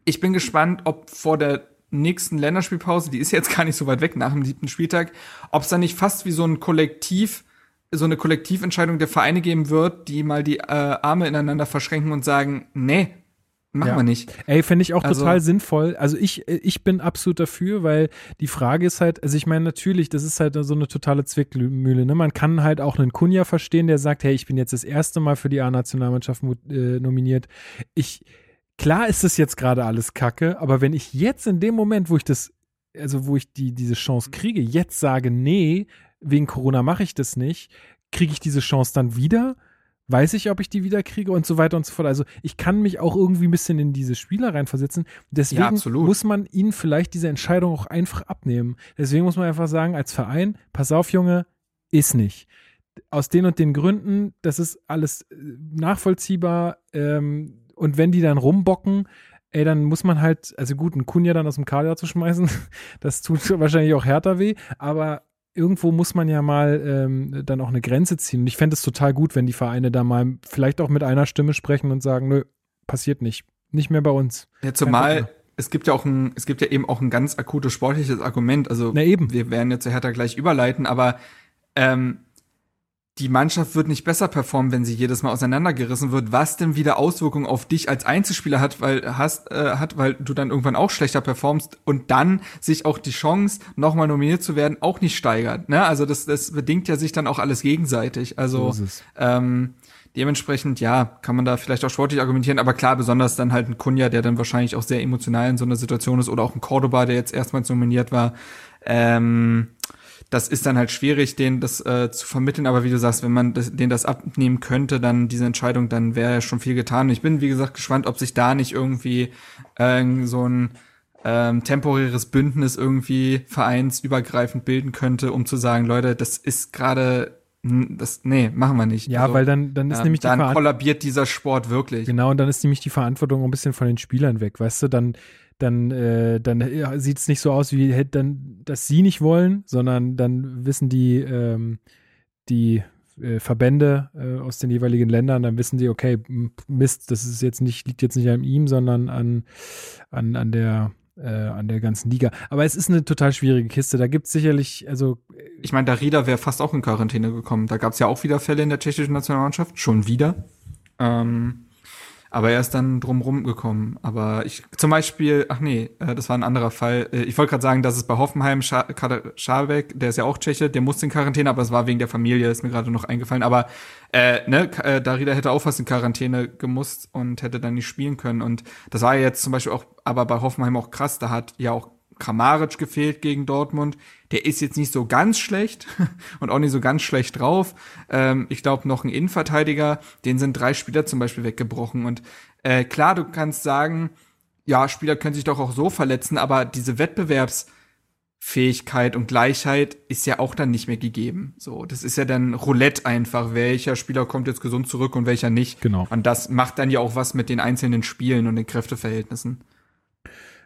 Ich bin gespannt, ob vor der nächsten Länderspielpause, die ist jetzt gar nicht so weit weg nach dem siebten Spieltag, ob es da nicht fast wie so ein Kollektiv, so eine Kollektiventscheidung der Vereine geben wird, die mal die äh, Arme ineinander verschränken und sagen, nee, machen Ja. wir nicht. Ey, finde ich auch Also- total sinnvoll. Also ich, ich bin absolut dafür, weil die Frage ist halt, also ich meine natürlich, das ist halt so eine totale Zwickmühle. Ne? Man kann halt auch einen Kunja verstehen, der sagt, hey, ich bin jetzt das erste Mal für die A-Nationalmannschaft äh, nominiert. Ich, klar ist es jetzt gerade alles Kacke, aber wenn ich jetzt in dem Moment, wo ich das, also wo ich die, diese Chance kriege, jetzt sage, nee, wegen Corona mache ich das nicht, kriege ich diese Chance dann wieder? Weiß ich, ob ich die wieder kriege und so weiter und so fort. Also ich kann mich auch irgendwie ein bisschen in diese Spieler reinversetzen. Deswegen Ja, muss man ihnen vielleicht diese Entscheidung auch einfach abnehmen. Deswegen muss man einfach sagen, als Verein, pass auf, Junge, ist nicht. Aus den und den Gründen, das ist alles äh, nachvollziehbar. Ähm, und wenn die dann rumbocken, ey, dann muss man halt, also gut, einen Kunja dann aus dem Kader zu schmeißen, das tut wahrscheinlich auch härter weh, aber irgendwo muss man ja mal ähm, dann auch eine Grenze ziehen. Und ich fände es total gut, wenn die Vereine da mal vielleicht auch mit einer Stimme sprechen und sagen, nö, passiert nicht. Nicht mehr bei uns. Ja, zumal es gibt ja auch ein, es gibt ja eben auch ein ganz akutes sportliches Argument. Also Na eben. wir werden jetzt zu Hertha gleich überleiten, aber ähm, die Mannschaft wird nicht besser performen, wenn sie jedes Mal auseinandergerissen wird, was denn wieder Auswirkungen auf dich als Einzelspieler hat, weil hast äh, hat, weil du dann irgendwann auch schlechter performst und dann sich auch die Chance, nochmal nominiert zu werden, auch nicht steigert. Ne? Also das, das bedingt ja sich dann auch alles gegenseitig. Also So ähm, dementsprechend, ja, kann man da vielleicht auch sportlich argumentieren, aber klar, besonders dann halt ein Kunja, der dann wahrscheinlich auch sehr emotional in so einer Situation ist, oder auch ein Cordoba, der jetzt erstmals nominiert war. Ähm, das ist dann halt schwierig, den das äh, zu vermitteln, aber wie du sagst, wenn man das, den das abnehmen könnte, dann diese Entscheidung, dann wäre ja schon viel getan. Ich bin, wie gesagt, gespannt, ob sich da nicht irgendwie äh, so ein ähm, temporäres Bündnis irgendwie vereinsübergreifend bilden könnte, um zu sagen, Leute, das ist gerade, das, nee, machen wir nicht. Ja, Also, weil dann, dann ist ähm, nämlich die dann kollabiert dieser Sport wirklich. Genau, und dann ist nämlich die Verantwortung ein bisschen von den Spielern weg, weißt du, dann, dann, äh, dann äh, sieht es nicht so aus, wie dann, dass sie nicht wollen, sondern dann wissen die, ähm, die äh, Verbände äh, aus den jeweiligen Ländern, dann wissen die, okay, Mist, das ist jetzt nicht, liegt jetzt nicht an ihm, sondern an, an, an der äh, an der ganzen Liga. Aber es ist eine total schwierige Kiste. Da gibt es sicherlich, also Ich meine, Darida wäre fast auch in Quarantäne gekommen. Da gab es ja auch wieder Fälle in der tschechischen Nationalmannschaft. Schon wieder. Ähm, aber er ist dann drumrum gekommen. Aber ich, zum Beispiel, ach nee, äh, das war ein anderer Fall. Äh, ich wollte gerade sagen, dass es bei Hoffenheim, Scha Schabek, der ist ja auch Tscheche, der musste in Quarantäne, aber es war wegen der Familie, ist mir gerade noch eingefallen. Aber äh, ne, äh, Darida hätte auch fast in Quarantäne gemusst und hätte dann nicht spielen können. Und das war ja jetzt zum Beispiel auch, aber bei Hoffenheim auch krass, da hat ja auch Kramaric gefehlt gegen Dortmund. Der ist jetzt nicht so ganz schlecht und auch nicht so ganz schlecht drauf. Ähm, ich glaube, noch ein Innenverteidiger, den sind drei Spieler zum Beispiel weggebrochen. Und äh, klar, du kannst sagen, ja, Spieler können sich doch auch so verletzen, aber diese Wettbewerbsfähigkeit und Gleichheit ist ja auch dann nicht mehr gegeben. So, das ist ja dann Roulette einfach. Welcher Spieler kommt jetzt gesund zurück und welcher nicht. Genau. Und das macht dann ja auch was mit den einzelnen Spielen und den Kräfteverhältnissen.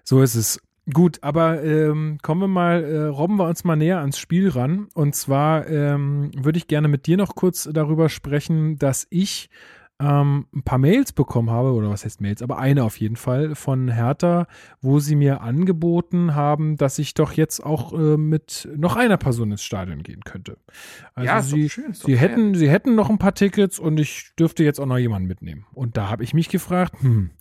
So ist es. Gut, aber ähm, kommen wir mal, äh, robben wir uns mal näher ans Spiel ran. Und zwar ähm, würde ich gerne mit dir noch kurz darüber sprechen, dass ich ähm, ein paar Mails bekommen habe, oder was heißt Mails, aber eine auf jeden Fall von Hertha, wo sie mir angeboten haben, dass ich doch jetzt auch äh, mit noch einer Person ins Stadion gehen könnte. Also Ja, sie, schön, sie fair. hätten, sie hätten noch ein paar Tickets und ich dürfte jetzt auch noch jemanden mitnehmen. Und da habe ich mich gefragt, hm,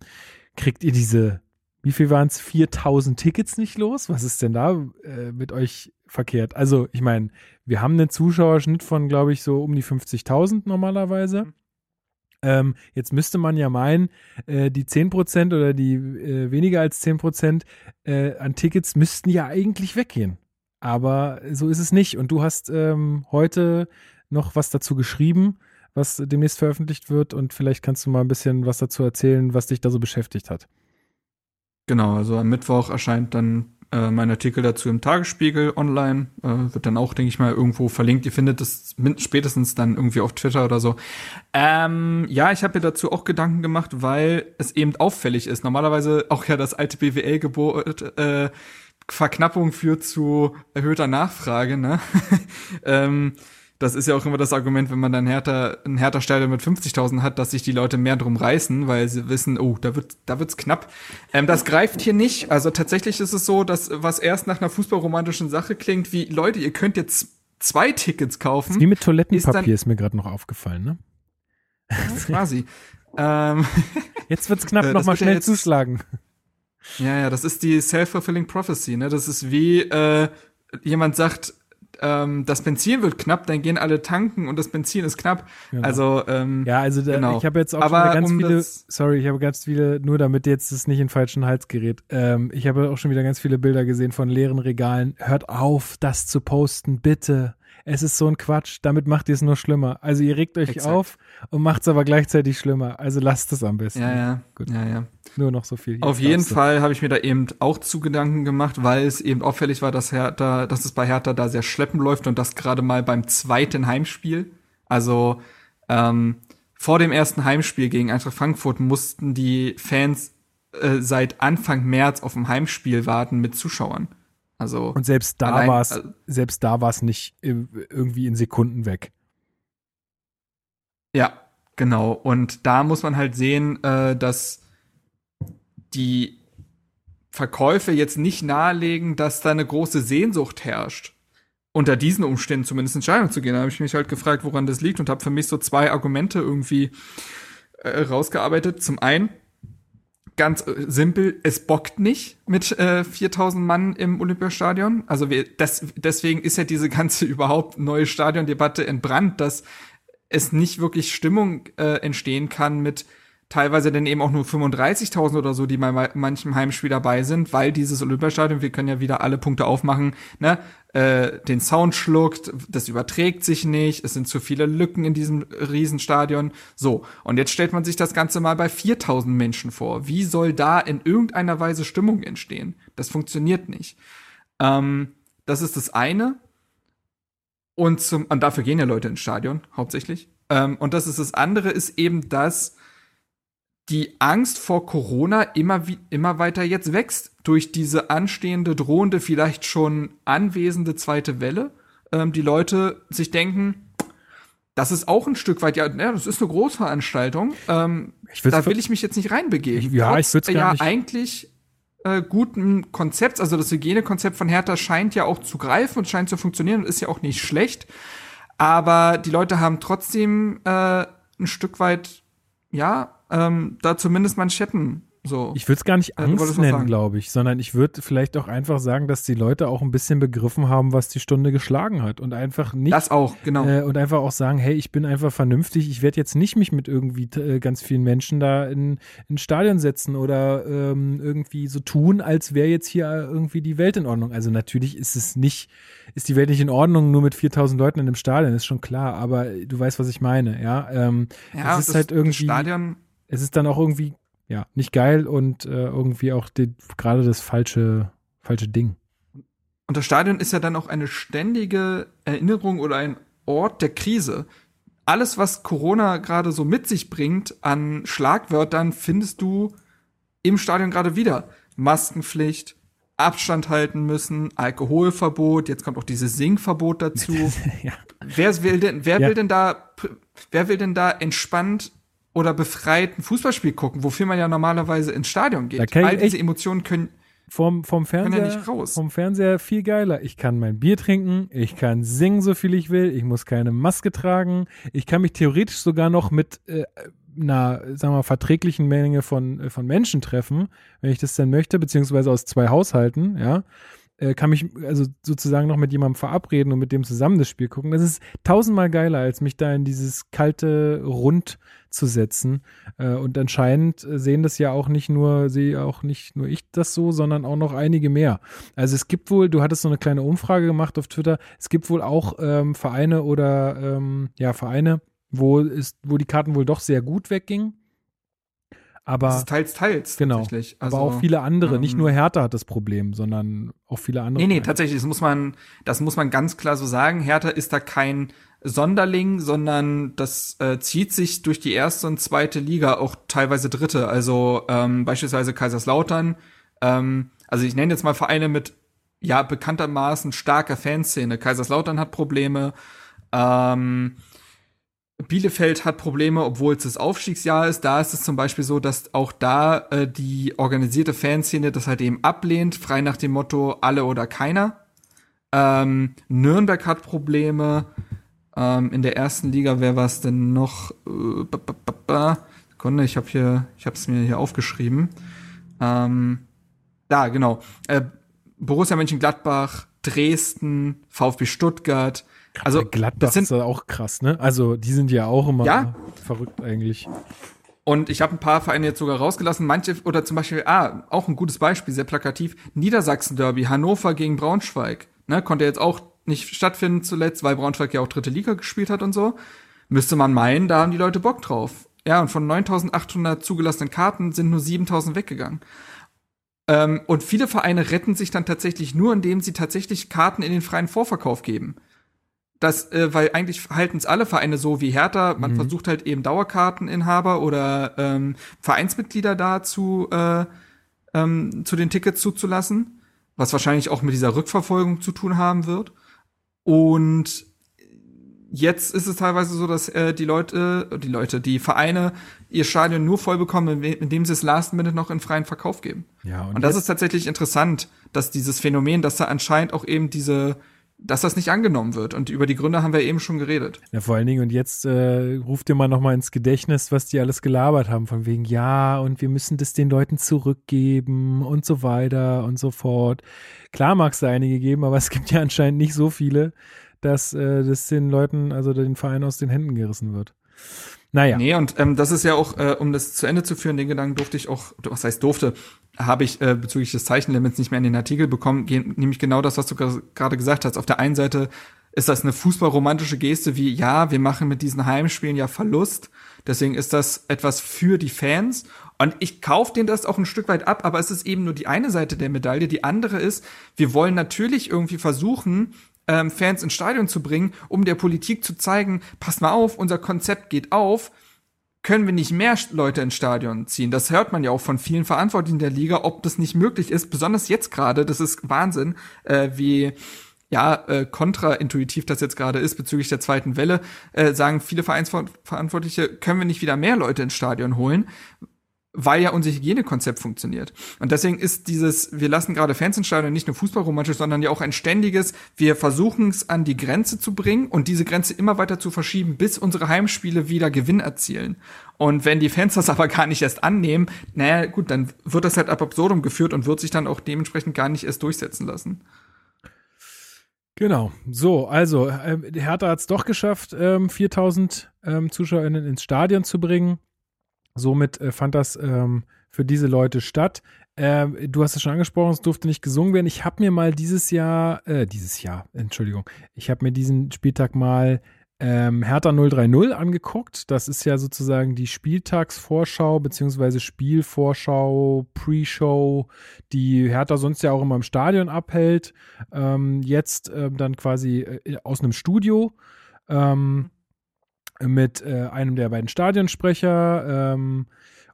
kriegt ihr diese wie viel waren es? 4000 Tickets nicht los? Was ist denn da äh, mit euch verkehrt? Also, ich meine, wir haben einen Zuschauerschnitt von, glaube ich, so um die 50.000 normalerweise. Ähm, jetzt müsste man ja meinen, äh, die 10% oder die äh, weniger als 10% äh, an Tickets müssten ja eigentlich weggehen. Aber so ist es nicht. Und du hast ähm, heute noch was dazu geschrieben, was demnächst veröffentlicht wird. Und vielleicht kannst du mal ein bisschen was dazu erzählen, was dich da so beschäftigt hat. Genau, also am Mittwoch erscheint dann äh, mein Artikel dazu im Tagesspiegel online, äh, wird dann auch, denke ich mal, irgendwo verlinkt. Ihr findet es spätestens dann irgendwie auf Twitter oder so. Ähm, ja, ich habe mir dazu auch Gedanken gemacht, weil es eben auffällig ist. Normalerweise auch ja das alte BWL-Gebot, äh, Verknappung führt zu erhöhter Nachfrage, ne? ähm, das ist ja auch immer das Argument, wenn man dann härter, ein härter Stadion mit 50.000 hat, dass sich die Leute mehr drum reißen, weil sie wissen, oh, da wird, da wird's knapp. Ähm, das greift hier nicht. Also tatsächlich ist es so, dass was erst nach einer fußballromantischen Sache klingt, wie Leute, ihr könnt jetzt zwei Tickets kaufen. Wie mit Toilettenpapier ist, dann, ist mir gerade noch aufgefallen, ne? Quasi. ähm, jetzt wird's knapp, äh, nochmal schnell ja jetzt, zuschlagen. Ja, ja, das ist die self-fulfilling prophecy, ne? Das ist wie äh, jemand sagt, ähm, das Benzin wird knapp, dann gehen alle tanken und das Benzin ist knapp. Genau. Also ähm, ja, also da, genau. ich habe jetzt auch Aber ganz um viele, sorry, ich habe ganz viele, nur damit jetzt es nicht in den falschen Hals gerät. Ähm, ich habe auch schon wieder ganz viele Bilder gesehen von leeren Regalen. Hört auf, das zu posten, bitte. Es ist so ein Quatsch. Damit macht ihr es nur schlimmer. Also ihr regt euch Exakt. auf und macht es aber gleichzeitig schlimmer. Also lasst es am besten. Ja, ja. Gut. Ja, ja. Nur noch so viel. Auf jeden Fall habe ich mir da eben auch zu Gedanken gemacht, weil es eben auffällig war, dass Hertha, dass es bei Hertha da sehr schleppend läuft und das gerade mal beim zweiten Heimspiel. Also ähm, vor dem ersten Heimspiel gegen Eintracht Frankfurt mussten die Fans äh, seit Anfang März auf ein Heimspiel warten mit Zuschauern. Also und selbst da war es äh, selbst da war es nicht irgendwie in Sekunden weg. Ja, genau. Und da muss man halt sehen, äh, dass die Verkäufe jetzt nicht nahelegen, dass da eine große Sehnsucht herrscht. Unter diesen Umständen zumindest in Scheidung zu gehen. Da habe ich mich halt gefragt, woran das liegt und habe für mich so zwei Argumente irgendwie äh, rausgearbeitet. Zum einen ganz äh, simpel, es bockt nicht mit äh, 4000 Mann im Olympiastadion. Also wir, das, deswegen ist ja diese ganze überhaupt neue Stadiondebatte entbrannt, dass es nicht wirklich Stimmung äh, entstehen kann mit teilweise dann eben auch nur 35.000 oder so, die bei manchem Heimspiel dabei sind, weil dieses Olympiastadion, wir können ja wieder alle Punkte aufmachen, ne, äh, den Sound schluckt, das überträgt sich nicht, es sind zu viele Lücken in diesem Riesenstadion. So, und jetzt stellt man sich das Ganze mal bei 4.000 Menschen vor. Wie soll da in irgendeiner Weise Stimmung entstehen? Das funktioniert nicht. Ähm, das ist das eine. Und zum, und dafür gehen ja Leute ins Stadion, hauptsächlich. Ähm, und das ist das andere, ist eben, dass die Angst vor Corona immer, wie, immer weiter jetzt wächst durch diese anstehende, drohende, vielleicht schon anwesende zweite Welle. Ähm, die Leute sich denken, das ist auch ein Stück weit, ja, das ist eine Großveranstaltung. Ähm, da will ich mich jetzt nicht reinbegeben. ja, Trotz, ich würde ja nicht. eigentlich äh, guten Konzept, also das Hygienekonzept von Hertha scheint ja auch zu greifen und scheint zu funktionieren und ist ja auch nicht schlecht. Aber die Leute haben trotzdem äh, ein Stück weit, ja, ähm, da zumindest Manschetten so. Ich würde es gar nicht äh, Angst nennen, glaube ich, sondern ich würde vielleicht auch einfach sagen, dass die Leute auch ein bisschen begriffen haben, was die Stunde geschlagen hat und einfach nicht. Das auch, genau. Äh, und einfach auch sagen, hey, ich bin einfach vernünftig, ich werde jetzt nicht mich mit irgendwie äh, ganz vielen Menschen da in ein Stadion setzen oder ähm, irgendwie so tun, als wäre jetzt hier irgendwie die Welt in Ordnung. Also natürlich ist es nicht, ist die Welt nicht in Ordnung nur mit 4000 Leuten in einem Stadion, ist schon klar, aber du weißt, was ich meine, ja. Ähm, ja, es ist das, halt irgendwie. Stadion es ist dann auch irgendwie, ja, nicht geil und äh, irgendwie auch gerade das falsche, falsche Ding. Und das Stadion ist ja dann auch eine ständige Erinnerung oder ein Ort der Krise. Alles, was Corona gerade so mit sich bringt an Schlagwörtern, findest du im Stadion gerade wieder. Maskenpflicht, Abstand halten müssen, Alkoholverbot, jetzt kommt auch dieses Singverbot dazu. ja. Wer will denn, wer ja. will denn da, wer will denn da entspannt oder befreit ein Fußballspiel gucken, wofür man ja normalerweise ins Stadion geht. All diese Emotionen können vom, vom Fernseher, ja nicht raus. vom Fernseher viel geiler. Ich kann mein Bier trinken, ich kann singen, so viel ich will, ich muss keine Maske tragen, ich kann mich theoretisch sogar noch mit äh, einer, sagen wir mal, verträglichen Menge von, äh, von Menschen treffen, wenn ich das denn möchte, beziehungsweise aus zwei Haushalten, ja äh, kann mich also sozusagen noch mit jemandem verabreden und mit dem zusammen das Spiel gucken. Das ist tausendmal geiler, als mich da in dieses kalte Rund zu setzen. Äh, und anscheinend sehen das ja auch nicht nur, sehe auch nicht nur ich das so, sondern auch noch einige mehr. Also es gibt wohl, du hattest so eine kleine Umfrage gemacht auf Twitter, es gibt wohl auch ähm, Vereine oder ähm, ja, Vereine, wo ist, wo die Karten wohl doch sehr gut weggingen. Aber das ist teils, teils. Genau. Tatsächlich. Also, aber auch viele andere. Ähm, nicht nur Hertha hat das Problem, sondern auch viele andere. Nee, nee, tatsächlich. Das muss man, das muss man ganz klar so sagen. Hertha ist da kein Sonderling, sondern das äh, zieht sich durch die erste und zweite Liga, auch teilweise dritte. Also ähm, beispielsweise Kaiserslautern. Ähm, also ich nenne jetzt mal Vereine mit ja bekanntermaßen starker Fanszene. Kaiserslautern hat Probleme. Ähm, Bielefeld hat Probleme, obwohl es das Aufstiegsjahr ist. Da ist es zum Beispiel so, dass auch da äh, die organisierte Fanszene das halt eben ablehnt, frei nach dem Motto alle oder keiner. Ähm, Nürnberg hat Probleme. Ähm, in der ersten Liga, wer war es denn noch? Äh, Sekunde, ich habe hier, ich habe es mir hier aufgeschrieben. Ähm, da, genau. Äh, Borussia Mönchengladbach, Dresden, VfB Stuttgart, also Gladbach das sind, ist auch krass, ne? Also die sind ja auch immer ja? verrückt eigentlich. Und ich habe ein paar Vereine jetzt sogar rausgelassen. Manche, oder zum Beispiel, ah, auch ein gutes Beispiel, sehr plakativ, Niedersachsen-Derby, Hannover gegen Braunschweig. Ne, konnte jetzt auch nicht stattfinden zuletzt, weil Braunschweig ja auch dritte Liga gespielt hat und so. Müsste man meinen, da haben die Leute Bock drauf. Ja, und von 9800 zugelassenen Karten sind nur 7000 weggegangen. Ähm, und viele Vereine retten sich dann tatsächlich nur, indem sie tatsächlich Karten in den freien Vorverkauf geben das, äh, weil eigentlich halten es alle Vereine so wie Hertha. Man mhm. versucht halt eben Dauerkarteninhaber oder ähm, Vereinsmitglieder da zu, äh, ähm, zu den Tickets zuzulassen, was wahrscheinlich auch mit dieser Rückverfolgung zu tun haben wird. Und jetzt ist es teilweise so, dass äh, die Leute, die Leute, die Vereine ihr Stadion nur voll bekommen, indem sie es Last Minute noch in freien Verkauf geben. Ja, und, und das ist tatsächlich interessant, dass dieses Phänomen, dass da anscheinend auch eben diese dass das nicht angenommen wird. Und über die Gründe haben wir eben schon geredet. Ja, vor allen Dingen, und jetzt äh, ruft ihr mal nochmal ins Gedächtnis, was die alles gelabert haben, von wegen, ja, und wir müssen das den Leuten zurückgeben und so weiter und so fort. Klar mag es da einige geben, aber es gibt ja anscheinend nicht so viele, dass äh, das den Leuten, also den Verein aus den Händen gerissen wird. Naja. Nee, und ähm, das ist ja auch, äh, um das zu Ende zu führen, den Gedanken durfte ich auch, was heißt durfte, habe ich äh, bezüglich des Zeichenlimits nicht mehr in den Artikel bekommen, nämlich genau das, was du gerade gesagt hast. Auf der einen Seite ist das eine fußballromantische Geste wie, ja, wir machen mit diesen Heimspielen ja Verlust, deswegen ist das etwas für die Fans. Und ich kaufe denen das auch ein Stück weit ab, aber es ist eben nur die eine Seite der Medaille. Die andere ist, wir wollen natürlich irgendwie versuchen, ähm, Fans ins Stadion zu bringen, um der Politik zu zeigen, passt mal auf, unser Konzept geht auf, können wir nicht mehr Leute ins Stadion ziehen? Das hört man ja auch von vielen Verantwortlichen der Liga, ob das nicht möglich ist, besonders jetzt gerade, das ist Wahnsinn, äh, wie ja, äh, kontraintuitiv das jetzt gerade ist bezüglich der zweiten Welle, äh, sagen viele Vereinsverantwortliche, können wir nicht wieder mehr Leute ins Stadion holen, weil ja unser Hygienekonzept funktioniert. Und deswegen ist dieses, wir lassen gerade Fans entscheiden, nicht nur fußballromantisch, sondern ja auch ein ständiges, wir versuchen es an die Grenze zu bringen und diese Grenze immer weiter zu verschieben, bis unsere Heimspiele wieder Gewinn erzielen. Und wenn die Fans das aber gar nicht erst annehmen, naja, gut, dann wird das halt ab absurdum geführt und wird sich dann auch dementsprechend gar nicht erst durchsetzen lassen. Genau. So, also äh, Hertha hat es doch geschafft, ähm, 4000 ähm, ZuschauerInnen ins Stadion zu bringen. Somit äh, fand das ähm, für diese Leute statt. Äh, du hast es schon angesprochen, es durfte nicht gesungen werden. Ich habe mir mal dieses Jahr, äh, dieses Jahr, Entschuldigung, ich habe mir diesen Spieltag mal ähm, Hertha 030 angeguckt. Das ist ja sozusagen die Spieltagsvorschau beziehungsweise Spielvorschau, Pre-Show, die Hertha sonst ja auch immer im Stadion abhält. Ähm, jetzt äh, dann quasi äh, aus einem Studio. Ähm, mit äh, einem der beiden Stadionsprecher ähm,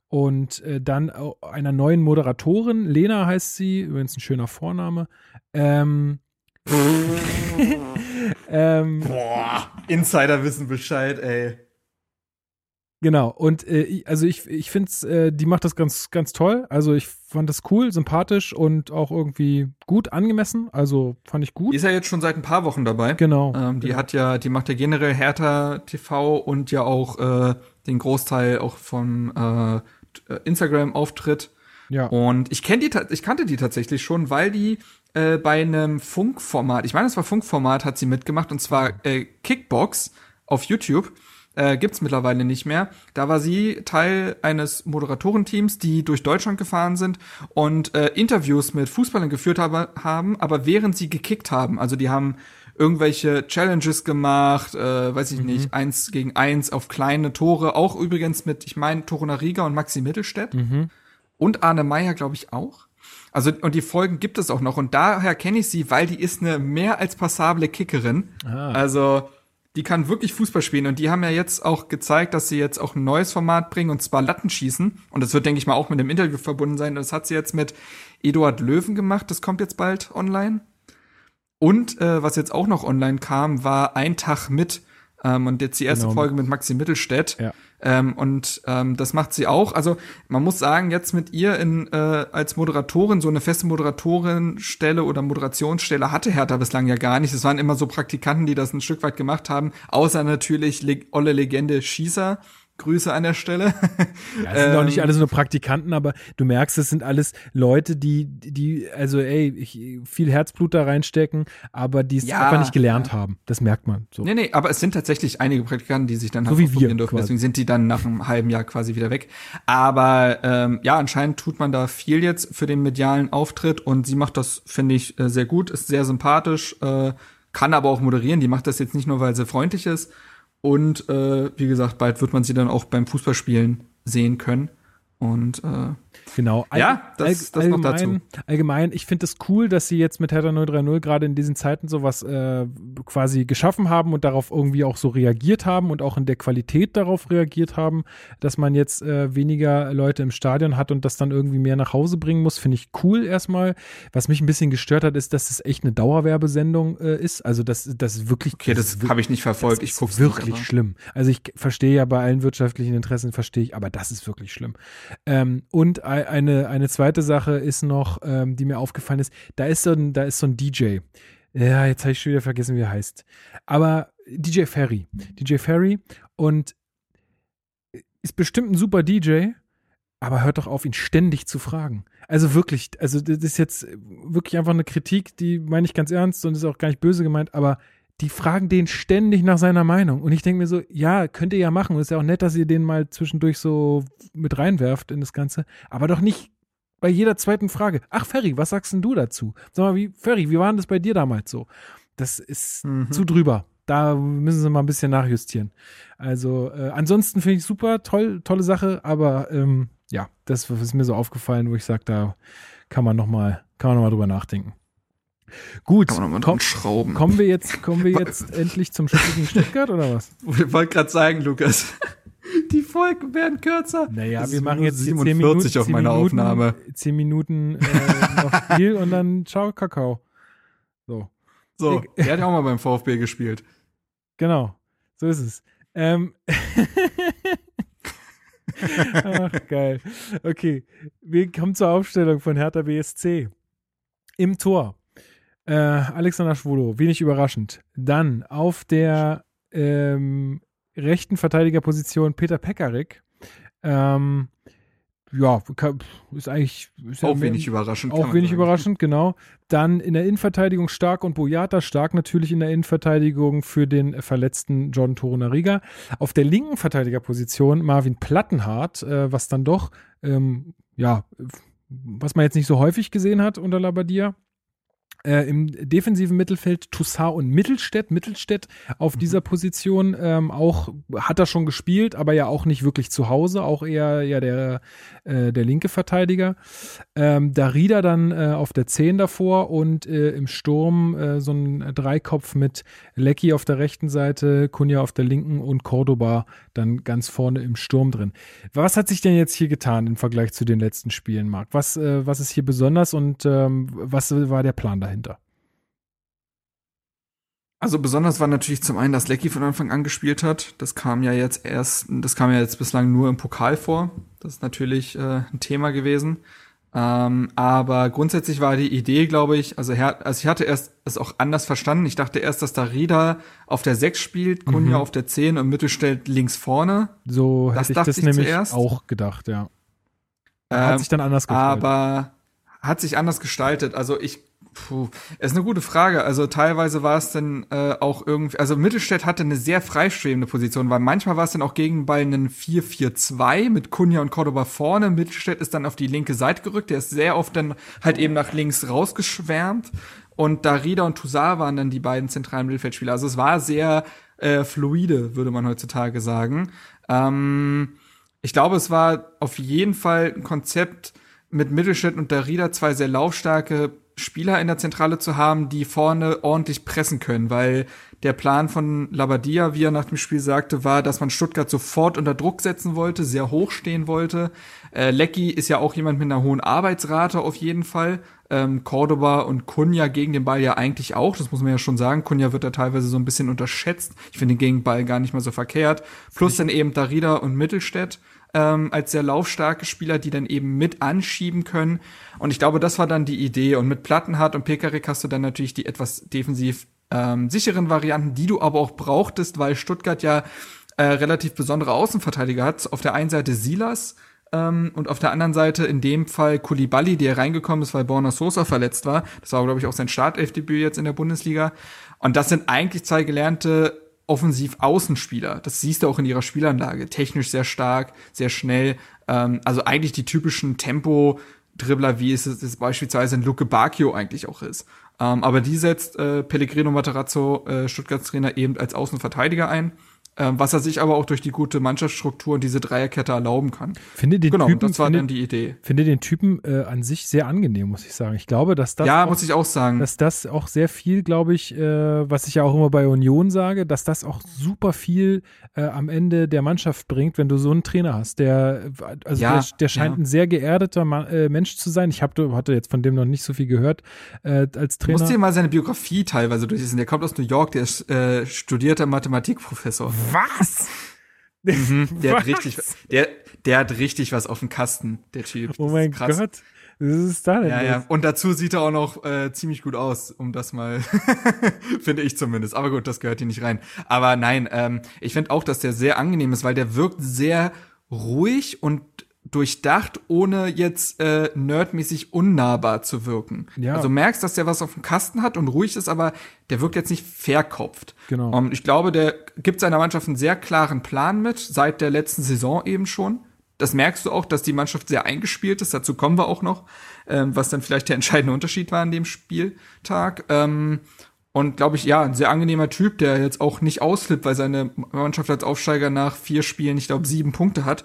und äh, dann einer neuen Moderatorin. Lena heißt sie, übrigens ein schöner Vorname. Ähm, ähm, Boah, Insider wissen Bescheid, ey. Genau, und äh, also ich, ich finde äh, die macht das ganz, ganz toll. Also ich fand das cool, sympathisch und auch irgendwie gut angemessen. Also fand ich gut. Die ist ja jetzt schon seit ein paar Wochen dabei. Genau. Ähm, die genau. hat ja, die macht ja generell Hertha TV und ja auch äh, den Großteil auch vom äh, Instagram-Auftritt. Ja. Und ich kenne die, ich kannte die tatsächlich schon, weil die äh, bei einem Funkformat, ich meine, es war Funkformat, hat sie mitgemacht und zwar äh, Kickbox auf YouTube äh, gibt's mittlerweile nicht mehr. Da war sie Teil eines Moderatorenteams, die durch Deutschland gefahren sind und äh, Interviews mit Fußballern geführt habe, haben, aber während sie gekickt haben. Also die haben irgendwelche Challenges gemacht, äh, weiß ich mhm. nicht, eins gegen eins auf kleine Tore, auch übrigens mit, ich meine, Toruna Riga und Maxi Mittelstädt. Mhm. Und Arne Meyer, glaube ich, auch. Also, und die Folgen gibt es auch noch. Und daher kenne ich sie, weil die ist eine mehr als passable Kickerin. Ah. Also, die kann wirklich Fußball spielen. Und die haben ja jetzt auch gezeigt, dass sie jetzt auch ein neues Format bringen, und zwar Lattenschießen. Und das wird, denke ich mal, auch mit dem Interview verbunden sein. Das hat sie jetzt mit Eduard Löwen gemacht. Das kommt jetzt bald online. Und äh, was jetzt auch noch online kam, war ein Tag mit. Ähm, und jetzt die erste genau. Folge mit Maxi Mittelstädt. Ja. Ähm, und ähm, das macht sie auch. Also man muss sagen, jetzt mit ihr in, äh, als Moderatorin, so eine feste Moderatorinstelle oder Moderationsstelle hatte Hertha bislang ja gar nicht. Es waren immer so Praktikanten, die das ein Stück weit gemacht haben, außer natürlich Le olle Legende Schießer Grüße an der Stelle. Ja, es sind auch nicht ähm, alles nur Praktikanten, aber du merkst, es sind alles Leute, die, die, also ey, ich, viel Herzblut da reinstecken, aber die es ja, einfach nicht gelernt ja. haben. Das merkt man. So. Nee, nee, aber es sind tatsächlich einige Praktikanten, die sich dann halt so wie wir dürfen. Deswegen sind die dann nach einem halben Jahr quasi wieder weg. Aber ähm, ja, anscheinend tut man da viel jetzt für den medialen Auftritt und sie macht das, finde ich, äh, sehr gut, ist sehr sympathisch, äh, kann aber auch moderieren. Die macht das jetzt nicht nur, weil sie freundlich ist, und äh, wie gesagt, bald wird man sie dann auch beim Fußballspielen sehen können. Und äh, genau. All, ja, das, das allgemein, noch dazu. Allgemein, ich finde es cool, dass sie jetzt mit Hertha 030 gerade in diesen Zeiten sowas äh, quasi geschaffen haben und darauf irgendwie auch so reagiert haben und auch in der Qualität darauf reagiert haben, dass man jetzt äh, weniger Leute im Stadion hat und das dann irgendwie mehr nach Hause bringen muss, finde ich cool erstmal. Was mich ein bisschen gestört hat, ist, dass es echt eine Dauerwerbesendung äh, ist. Also das, das ist wirklich. Okay, das, das habe ich nicht verfolgt. ich gucke wirklich nicht, schlimm. Also ich verstehe ja bei allen wirtschaftlichen Interessen verstehe ich, aber das ist wirklich schlimm. Ähm, und eine, eine zweite Sache ist noch, ähm, die mir aufgefallen ist, da ist so ein, da ist so ein DJ. Ja, jetzt habe ich schon wieder vergessen, wie er heißt. Aber DJ Ferry. DJ Ferry und ist bestimmt ein super DJ, aber hört doch auf, ihn ständig zu fragen. Also wirklich, also das ist jetzt wirklich einfach eine Kritik, die meine ich ganz ernst und ist auch gar nicht böse gemeint, aber die fragen den ständig nach seiner Meinung. Und ich denke mir so, ja, könnt ihr ja machen. Und ist ja auch nett, dass ihr den mal zwischendurch so mit reinwerft in das Ganze. Aber doch nicht bei jeder zweiten Frage. Ach, Ferry, was sagst denn du dazu? Sag mal, wie, Ferry, wie war denn das bei dir damals so? Das ist mhm. zu drüber. Da müssen sie mal ein bisschen nachjustieren. Also, äh, ansonsten finde ich super, toll, tolle Sache, aber ähm, ja, das ist mir so aufgefallen, wo ich sage, da kann man nochmal, kann man nochmal drüber nachdenken. Gut, komm, schrauben. kommen wir jetzt, kommen wir jetzt endlich zum Spiel gegen Stuttgart oder was? Ich wollte gerade sagen, Lukas. Die Folgen werden kürzer. Naja, wir machen jetzt 47 Minuten, auf meiner Aufnahme. 10 Minuten äh, noch Spiel und dann ciao, Kakao. So. So, er hat ja auch mal beim VfB gespielt. Genau, so ist es. Ähm Ach, geil. Okay, wir kommen zur Aufstellung von Hertha BSC. Im Tor äh, Alexander Schwolo, wenig überraschend. Dann auf der ähm, rechten Verteidigerposition Peter Pekarik. Ähm, ja, ist eigentlich ist auch ja wenig überraschend. Auch wenig sagen. überraschend, genau. Dann in der Innenverteidigung Stark und Boyata. Stark natürlich in der Innenverteidigung für den verletzten John Torunariga. Auf der linken Verteidigerposition Marvin Plattenhardt, äh, was dann doch, ähm, ja, was man jetzt nicht so häufig gesehen hat unter Labadia. Äh, Im defensiven Mittelfeld Toussaint und Mittelstädt. Mittelstädt auf mhm. dieser Position ähm, auch hat er schon gespielt, aber ja auch nicht wirklich zu Hause, auch eher ja der, äh, der linke Verteidiger. Ähm, Darida dann äh, auf der 10 davor und äh, im Sturm äh, so ein Dreikopf mit Lecky auf der rechten Seite, Kunja auf der linken und Cordoba dann ganz vorne im Sturm drin. Was hat sich denn jetzt hier getan im Vergleich zu den letzten Spielen, Marc? Was, äh, was ist hier besonders und ähm, was war der Plan dahinter? Also besonders war natürlich zum einen, dass Lecky von Anfang an gespielt hat. Das kam ja jetzt erst, das kam ja jetzt bislang nur im Pokal vor. Das ist natürlich äh, ein Thema gewesen. Ähm, aber grundsätzlich war die Idee, glaube ich, also, her, also ich hatte erst es auch anders verstanden. Ich dachte erst, dass da Rieder auf der 6 spielt, Kunja mhm. auf der 10 und Mittelstädt links vorne. So das hätte ich das ich nämlich zuerst. auch gedacht, ja. Ähm, hat sich dann anders gestaltet. Aber hat sich anders gestaltet. Also ich Puh, ist eine gute Frage. Also teilweise war es dann äh, auch irgendwie, also Mittelstädt hatte eine sehr freischwebende Position, weil manchmal war es dann auch gegen Ball einen 4-4-2 mit Kunja und Cordoba vorne. Mittelstädt ist dann auf die linke Seite gerückt, der ist sehr oft dann halt eben nach links rausgeschwärmt und Darida und Toussaint waren dann die beiden zentralen Mittelfeldspieler. Also es war sehr äh, fluide, würde man heutzutage sagen. Ähm, ich glaube, es war auf jeden Fall ein Konzept mit Mittelstädt und Darida zwei sehr laufstarke Spieler in der Zentrale zu haben, die vorne ordentlich pressen können, weil der Plan von Labadia, wie er nach dem Spiel sagte, war, dass man Stuttgart sofort unter Druck setzen wollte, sehr hoch stehen wollte. Äh, Lecky ist ja auch jemand mit einer hohen Arbeitsrate auf jeden Fall. Ähm, Cordoba und Kunja gegen den Ball ja eigentlich auch, das muss man ja schon sagen. Kunja wird da teilweise so ein bisschen unterschätzt. Ich finde den Gegenball gar nicht mal so verkehrt. Plus dann eben Darida und Mittelstädt ähm, als sehr laufstarke Spieler, die dann eben mit anschieben können. Und ich glaube, das war dann die Idee. Und mit Plattenhardt und Pekarik hast du dann natürlich die etwas defensiv ähm, sicheren Varianten, die du aber auch brauchtest, weil Stuttgart ja äh, relativ besondere Außenverteidiger hat. Auf der einen Seite Silas, ähm, und auf der anderen Seite in dem Fall Kulibali, der reingekommen ist, weil Borna Sosa verletzt war. Das war, glaube ich, auch sein Startelfdebüt jetzt in der Bundesliga. Und das sind eigentlich zwei gelernte Offensiv-Außenspieler. Das siehst du auch in ihrer Spielanlage. Technisch sehr stark, sehr schnell. Ähm, also eigentlich die typischen Tempo-Dribbler, wie es, es beispielsweise in Luke Bacchio eigentlich auch ist. Ähm, aber die setzt äh, Pellegrino Matarazzo, äh, Stuttgarts Trainer, eben als Außenverteidiger ein was er sich aber auch durch die gute Mannschaftsstruktur und diese Dreierkette erlauben kann. Finde den genau, Typen, das war finde, dann die Idee. Finde den Typen äh, an sich sehr angenehm, muss ich sagen. Ich glaube, dass das ja, auch, muss ich auch sagen, dass das auch sehr viel, glaube ich, äh, was ich ja auch immer bei Union sage, dass das auch super viel äh, am Ende der Mannschaft bringt, wenn du so einen Trainer hast, der also ja, der, der, scheint ja. ein sehr geerdeter Ma äh, Mensch zu sein. Ich hab, hatte jetzt von dem noch nicht so viel gehört äh, als Trainer. Du musst dir mal seine Biografie teilweise durchlesen. Der kommt aus New York, der ist äh, studierter Mathematikprofessor. Was? Mhm, der hat richtig, der, der hat richtig was auf dem Kasten, der Typ. Oh mein Gott. Was ist da denn? Ja, ja. Und dazu sieht er auch noch äh, ziemlich gut aus, um das mal, finde ich zumindest. Aber gut, das gehört hier nicht rein. Aber nein, ähm, ich finde auch, dass der sehr angenehm ist, weil der wirkt sehr ruhig und durchdacht, ohne jetzt äh, nerdmäßig unnahbar zu wirken. Ja. Also merkst, dass der was auf dem Kasten hat und ruhig ist, aber der wirkt jetzt nicht verkopft. Genau. Und ich glaube, der gibt seiner Mannschaft einen sehr klaren Plan mit, seit der letzten Saison eben schon. Das merkst du auch, dass die Mannschaft sehr eingespielt ist. Dazu kommen wir auch noch, ähm, was dann vielleicht der entscheidende Unterschied war an dem Spieltag. Ähm, und glaube ich, ja, ein sehr angenehmer Typ, der jetzt auch nicht ausflippt, weil seine Mannschaft als Aufsteiger nach vier Spielen, ich glaube, sieben Punkte hat.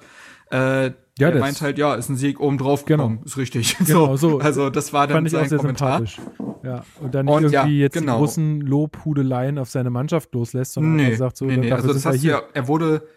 Äh, ja, der meint halt, ja, ist ein Sieg oben drauf genau. gekommen, ist richtig. Genau, so. Also das war dann Fand ich sein auch sehr Kommentar. sympathisch. Ja, und dann nicht Und irgendwie ja, jetzt genau. die großen Lobhudeleien auf seine Mannschaft loslässt, sondern Nee, er sagt so, nee, nee. Also das heißt ja, er wurde,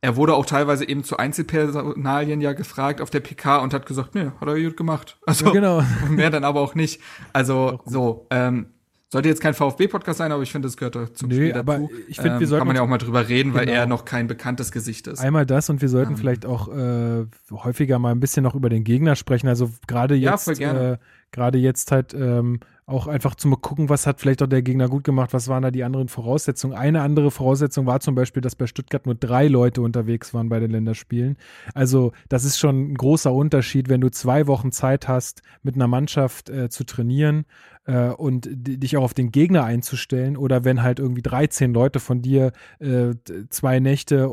er wurde auch teilweise eben zu Einzelpersonalien ja gefragt auf der PK und hat gesagt, nee, hat er gut gemacht. Also Ja, genau. mehr dann aber auch nicht. Also so, ähm, sollte jetzt kein VfB-Podcast sein, aber ich finde, es gehört doch zum Nö, Spiel aber dazu. ich finde, wir ähm, sollten Kann man ja auch mal drüber reden, weil Genau. er noch kein bekanntes Gesicht ist. Einmal das und wir sollten Ähm. vielleicht auch äh, häufiger mal ein bisschen noch über den Gegner sprechen. Also gerade Ja, jetzt, gerne. äh, gerade jetzt halt ähm, auch einfach zu gucken, was hat vielleicht auch der Gegner gut gemacht, was waren da die anderen Voraussetzungen. Eine andere Voraussetzung war zum Beispiel, dass bei Stuttgart nur drei Leute unterwegs waren bei den Länderspielen. Also das ist schon ein großer Unterschied, wenn du zwei Wochen Zeit hast, mit einer Mannschaft äh, zu trainieren äh, und di- dich auch auf den Gegner einzustellen oder wenn halt irgendwie 13 Leute von dir äh, zwei Nächte,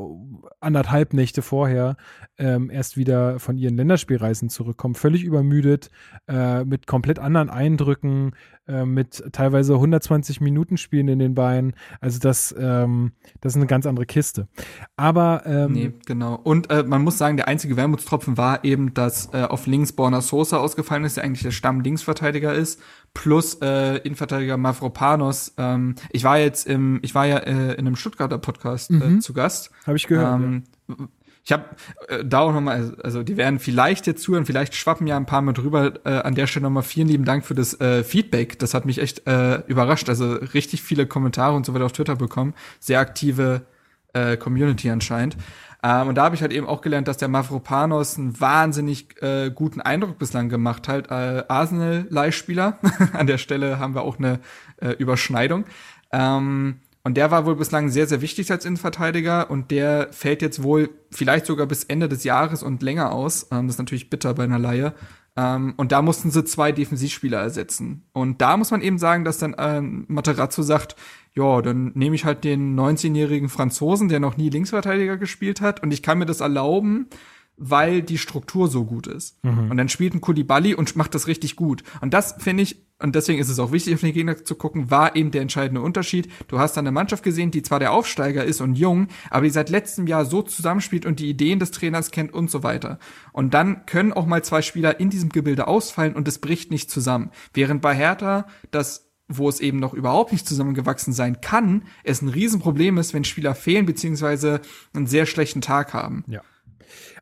anderthalb Nächte vorher ähm, erst wieder von ihren Länderspielreisen zurückkommen, völlig übermüdet, äh, mit komplett anderen Eindrücken, äh, mit teilweise 120 Minuten Spielen in den Beinen. Also das, ähm, das ist eine ganz andere Kiste. Aber ähm, Nee, genau. Und äh, man muss sagen, der einzige Wermutstropfen war eben, dass äh, auf links Borna Sosa ausgefallen ist, der eigentlich der Stamm-Linksverteidiger ist, plus äh, Innenverteidiger Mavropanos. Ähm, ich war jetzt im, ich war ja äh, in einem Stuttgarter Podcast äh, zu Gast. habe ich gehört. Ähm, Ich habe äh, da auch nochmal, also die werden vielleicht jetzt zuhören, vielleicht schwappen ja ein paar mit drüber. Äh, an der Stelle nochmal vielen lieben Dank für das äh, Feedback. Das hat mich echt äh, überrascht. Also richtig viele Kommentare und so weiter auf Twitter bekommen. Sehr aktive äh, Community anscheinend. Ähm, und da habe ich halt eben auch gelernt, dass der Mavropanos einen wahnsinnig äh, guten Eindruck bislang gemacht hat. Äh, Arsenal-Leihspieler. An der Stelle haben wir auch eine äh, Überschneidung. Ähm, und der war wohl bislang sehr, sehr wichtig als Innenverteidiger und der fällt jetzt wohl vielleicht sogar bis Ende des Jahres und länger aus. Ähm, das ist natürlich bitter bei einer Laie. Ähm, und da mussten sie zwei Defensivspieler ersetzen. Und da muss man eben sagen, dass dann ähm, Materazzo sagt, ja, dann nehme ich halt den 19-jährigen Franzosen, der noch nie Linksverteidiger gespielt hat und ich kann mir das erlauben, weil die Struktur so gut ist. Mhm. Und dann spielt ein Kulibali und macht das richtig gut. Und das finde ich, und deswegen ist es auch wichtig, auf den Gegner zu gucken, war eben der entscheidende Unterschied. Du hast dann eine Mannschaft gesehen, die zwar der Aufsteiger ist und jung, aber die seit letztem Jahr so zusammenspielt und die Ideen des Trainers kennt und so weiter. Und dann können auch mal zwei Spieler in diesem Gebilde ausfallen und es bricht nicht zusammen. Während bei Hertha das wo es eben noch überhaupt nicht zusammengewachsen sein kann, es ein Riesenproblem ist, wenn Spieler fehlen beziehungsweise einen sehr schlechten Tag haben. Ja.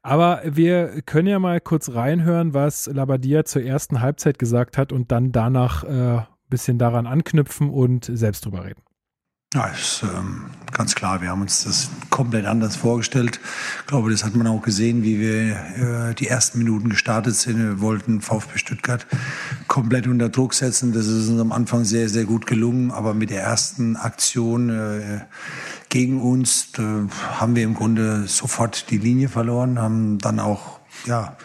Aber wir können ja mal kurz reinhören, was Labadia zur ersten Halbzeit gesagt hat und dann danach äh, bisschen daran anknüpfen und selbst drüber reden. Ja, ist ähm, ganz klar. Wir haben uns das komplett anders vorgestellt. Ich glaube, das hat man auch gesehen, wie wir äh, die ersten Minuten gestartet sind. Wir wollten VfB Stuttgart komplett unter Druck setzen. Das ist uns am Anfang sehr, sehr gut gelungen. Aber mit der ersten Aktion äh, gegen uns äh, haben wir im Grunde sofort die Linie verloren, haben dann auch ja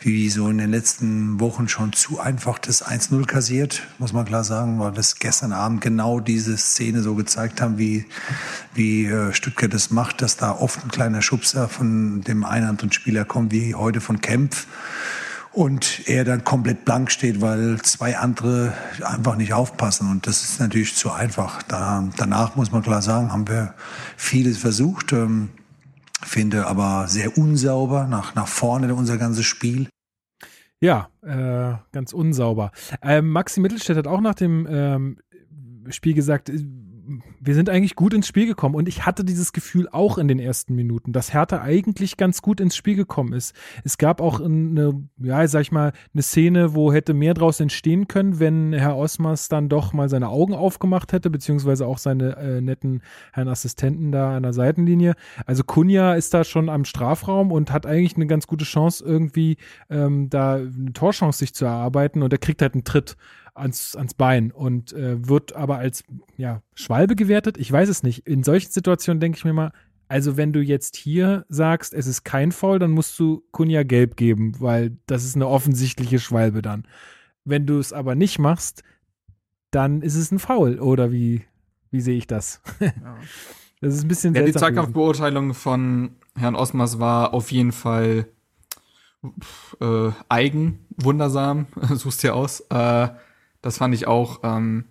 wie so in den letzten Wochen schon zu einfach das 1-0 kassiert, muss man klar sagen, weil das gestern Abend genau diese Szene so gezeigt haben, wie, wie äh, Stuttgart das macht, dass da oft ein kleiner Schubser von dem einen anderen Spieler kommt, wie heute von Kempf und er dann komplett blank steht, weil zwei andere einfach nicht aufpassen. Und das ist natürlich zu einfach. Da, danach muss man klar sagen, haben wir vieles versucht. Ähm, finde aber sehr unsauber nach, nach vorne unser ganzes Spiel. Ja, äh, ganz unsauber. Ähm, Maxi Mittelstädt hat auch nach dem ähm, Spiel gesagt, wir sind eigentlich gut ins Spiel gekommen und ich hatte dieses Gefühl auch in den ersten Minuten, dass Hertha eigentlich ganz gut ins Spiel gekommen ist. Es gab auch eine, ja, sag ich mal, eine Szene, wo hätte mehr draus entstehen können, wenn Herr Osmers dann doch mal seine Augen aufgemacht hätte, beziehungsweise auch seine äh, netten Herrn Assistenten da an der Seitenlinie. Also Kunja ist da schon am Strafraum und hat eigentlich eine ganz gute Chance, irgendwie ähm, da eine Torchance sich zu erarbeiten und er kriegt halt einen Tritt ans, ans Bein und äh, wird aber als ja, Schwalbe gewertet. Ich weiß es nicht. In solchen Situationen denke ich mir mal, also wenn du jetzt hier sagst, es ist kein Foul, dann musst du Kunja gelb geben, weil das ist eine offensichtliche Schwalbe dann. Wenn du es aber nicht machst, dann ist es ein Foul. Oder wie, wie sehe ich das? Ja. Das ist ein bisschen Ja, die Zweikampfbeurteilung von Herrn Osmers war auf jeden Fall äh, eigen, wundersam, suchst dir aus. Äh, das fand ich auch. Ähm,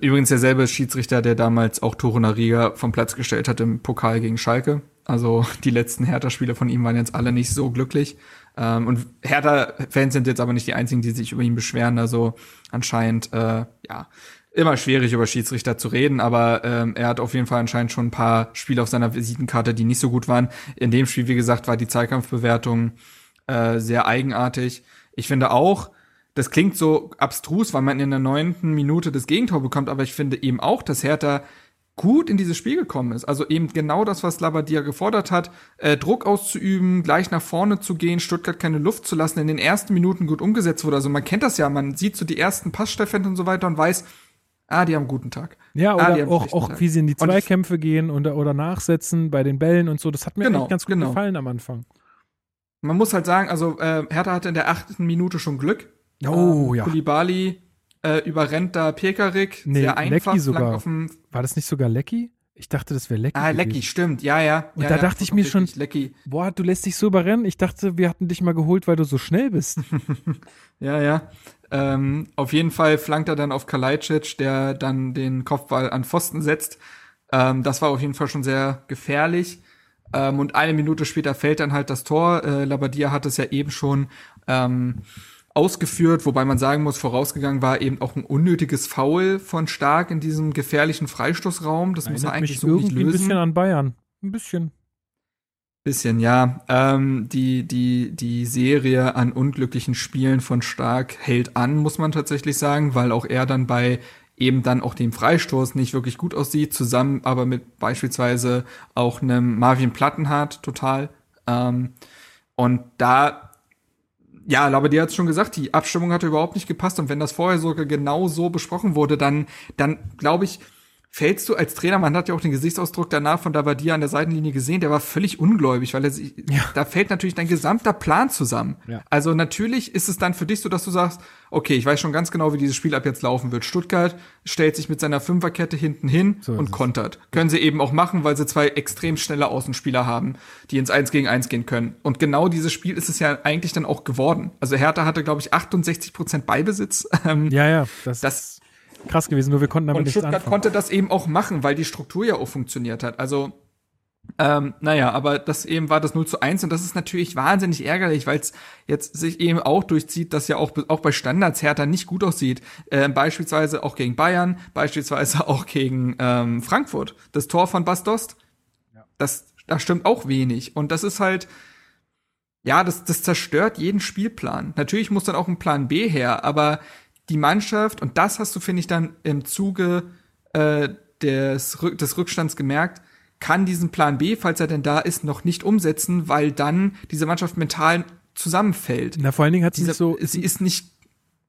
übrigens derselbe Schiedsrichter, der damals auch Toro Nariga vom Platz gestellt hat im Pokal gegen Schalke. Also die letzten Hertha-Spiele von ihm waren jetzt alle nicht so glücklich. Ähm, und Hertha-Fans sind jetzt aber nicht die einzigen, die sich über ihn beschweren. Also anscheinend, äh, ja, immer schwierig über Schiedsrichter zu reden, aber ähm, er hat auf jeden Fall anscheinend schon ein paar Spiele auf seiner Visitenkarte, die nicht so gut waren. In dem Spiel, wie gesagt, war die Zweikampfbewertung äh, sehr eigenartig. Ich finde auch, das klingt so abstrus, weil man in der neunten Minute das Gegentor bekommt, aber ich finde eben auch, dass Hertha gut in dieses Spiel gekommen ist. Also eben genau das, was Labadia gefordert hat, äh, Druck auszuüben, gleich nach vorne zu gehen, Stuttgart keine Luft zu lassen, in den ersten Minuten gut umgesetzt wurde. Also man kennt das ja, man sieht so die ersten Passsteffenten und so weiter und weiß, ah, die haben einen guten Tag. Ja, ah, oder auch, auch wie sie in die Zweikämpfe gehen und, oder nachsetzen bei den Bällen und so. Das hat mir genau, ganz gut genau. gefallen am Anfang. Man muss halt sagen, also äh, Hertha hatte in der achten Minute schon Glück Oh, ähm, ja. Kulibali äh, überrennt da Pekarik nee, sehr einfach. Lecky sogar. War das nicht sogar Lecky? Ich dachte, das wäre Lecky. Ah, Lecky, stimmt, ja, ja. Und ja, da ja, dachte ich mir schon, Lecky. boah, du lässt dich so überrennen. Ich dachte, wir hatten dich mal geholt, weil du so schnell bist. ja, ja. Ähm, auf jeden Fall flankt er dann auf Kalajdzic, der dann den Kopfball an Pfosten setzt. Ähm, das war auf jeden Fall schon sehr gefährlich. Ähm, und eine Minute später fällt dann halt das Tor. Äh, Labadia hat es ja eben schon ähm, ausgeführt, wobei man sagen muss, vorausgegangen war eben auch ein unnötiges Foul von Stark in diesem gefährlichen Freistoßraum. Das Erinnert muss er eigentlich so nicht lösen. Ein bisschen an Bayern. Ein bisschen. Bisschen, ja. Ähm, die, die, die Serie an unglücklichen Spielen von Stark hält an, muss man tatsächlich sagen, weil auch er dann bei eben dann auch dem Freistoß nicht wirklich gut aussieht, zusammen aber mit beispielsweise auch einem Marvin Plattenhardt total. Ähm, und da ja, aber die hat schon gesagt, die Abstimmung hatte überhaupt nicht gepasst und wenn das vorher sogar genau so besprochen wurde, dann, dann glaube ich, fällst du als Trainer, man hat ja auch den Gesichtsausdruck danach von Dabadia an der Seitenlinie gesehen, der war völlig ungläubig, weil er sich, ja. da fällt natürlich dein gesamter Plan zusammen. Ja. Also natürlich ist es dann für dich so, dass du sagst, okay, ich weiß schon ganz genau, wie dieses Spiel ab jetzt laufen wird. Stuttgart stellt sich mit seiner Fünferkette hinten hin so und kontert. Können sie eben auch machen, weil sie zwei extrem schnelle Außenspieler haben, die ins Eins gegen Eins gehen können. Und genau dieses Spiel ist es ja eigentlich dann auch geworden. Also Hertha hatte, glaube ich, 68 Prozent Beibesitz. Ähm, ja, ja. Das, das krass gewesen, nur wir konnten damit und Stuttgart konnte das eben auch machen, weil die Struktur ja auch funktioniert hat. Also ähm, naja, aber das eben war das 0 zu 1 und das ist natürlich wahnsinnig ärgerlich, weil es jetzt sich eben auch durchzieht, dass ja auch, auch bei Standards Hertha nicht gut aussieht. Ähm, beispielsweise auch gegen Bayern, beispielsweise auch gegen ähm, Frankfurt. Das Tor von Bastost, ja. das, das stimmt auch wenig. Und das ist halt, ja, das, das zerstört jeden Spielplan. Natürlich muss dann auch ein Plan B her, aber die Mannschaft, und das hast du, finde ich, dann im Zuge äh, des, des Rückstands gemerkt, kann diesen Plan B, falls er denn da ist, noch nicht umsetzen, weil dann diese Mannschaft mental zusammenfällt. Na, vor allen Dingen hat sie Diese, so. Sie ist nicht.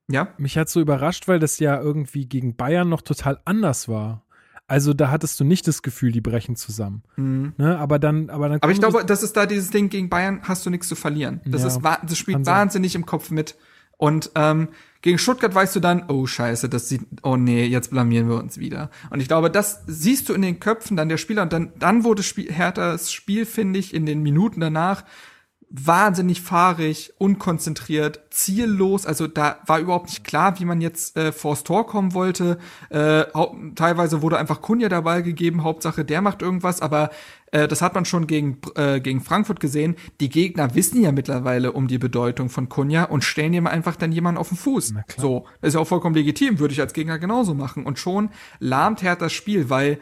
Ja. Mich hat so überrascht, weil das ja irgendwie gegen Bayern noch total anders war. Also da hattest du nicht das Gefühl, die brechen zusammen. Mhm. Ne? Aber dann, aber dann. Aber ich glaube, das ist da dieses Ding gegen Bayern, hast du nichts zu verlieren. Das ja, ist, das spielt wahnsinnig im Kopf mit. Und ähm, gegen Stuttgart weißt du dann, oh scheiße, das sieht, oh nee, jetzt blamieren wir uns wieder. Und ich glaube, das siehst du in den Köpfen dann der Spieler und dann, dann wurde Spiel, Herthas Spiel, finde ich, in den Minuten danach wahnsinnig fahrig, unkonzentriert, ziellos. Also da war überhaupt nicht klar, wie man jetzt äh, vors Tor kommen wollte. Äh, teilweise wurde einfach Kunja dabei gegeben, Hauptsache der macht irgendwas, aber äh, das hat man schon gegen, äh, gegen Frankfurt gesehen. Die Gegner wissen ja mittlerweile um die Bedeutung von Kunja und stellen ihm einfach dann jemanden auf den Fuß. So, das ist ja auch vollkommen legitim, würde ich als Gegner genauso machen. Und schon lahmt Hertha das Spiel, weil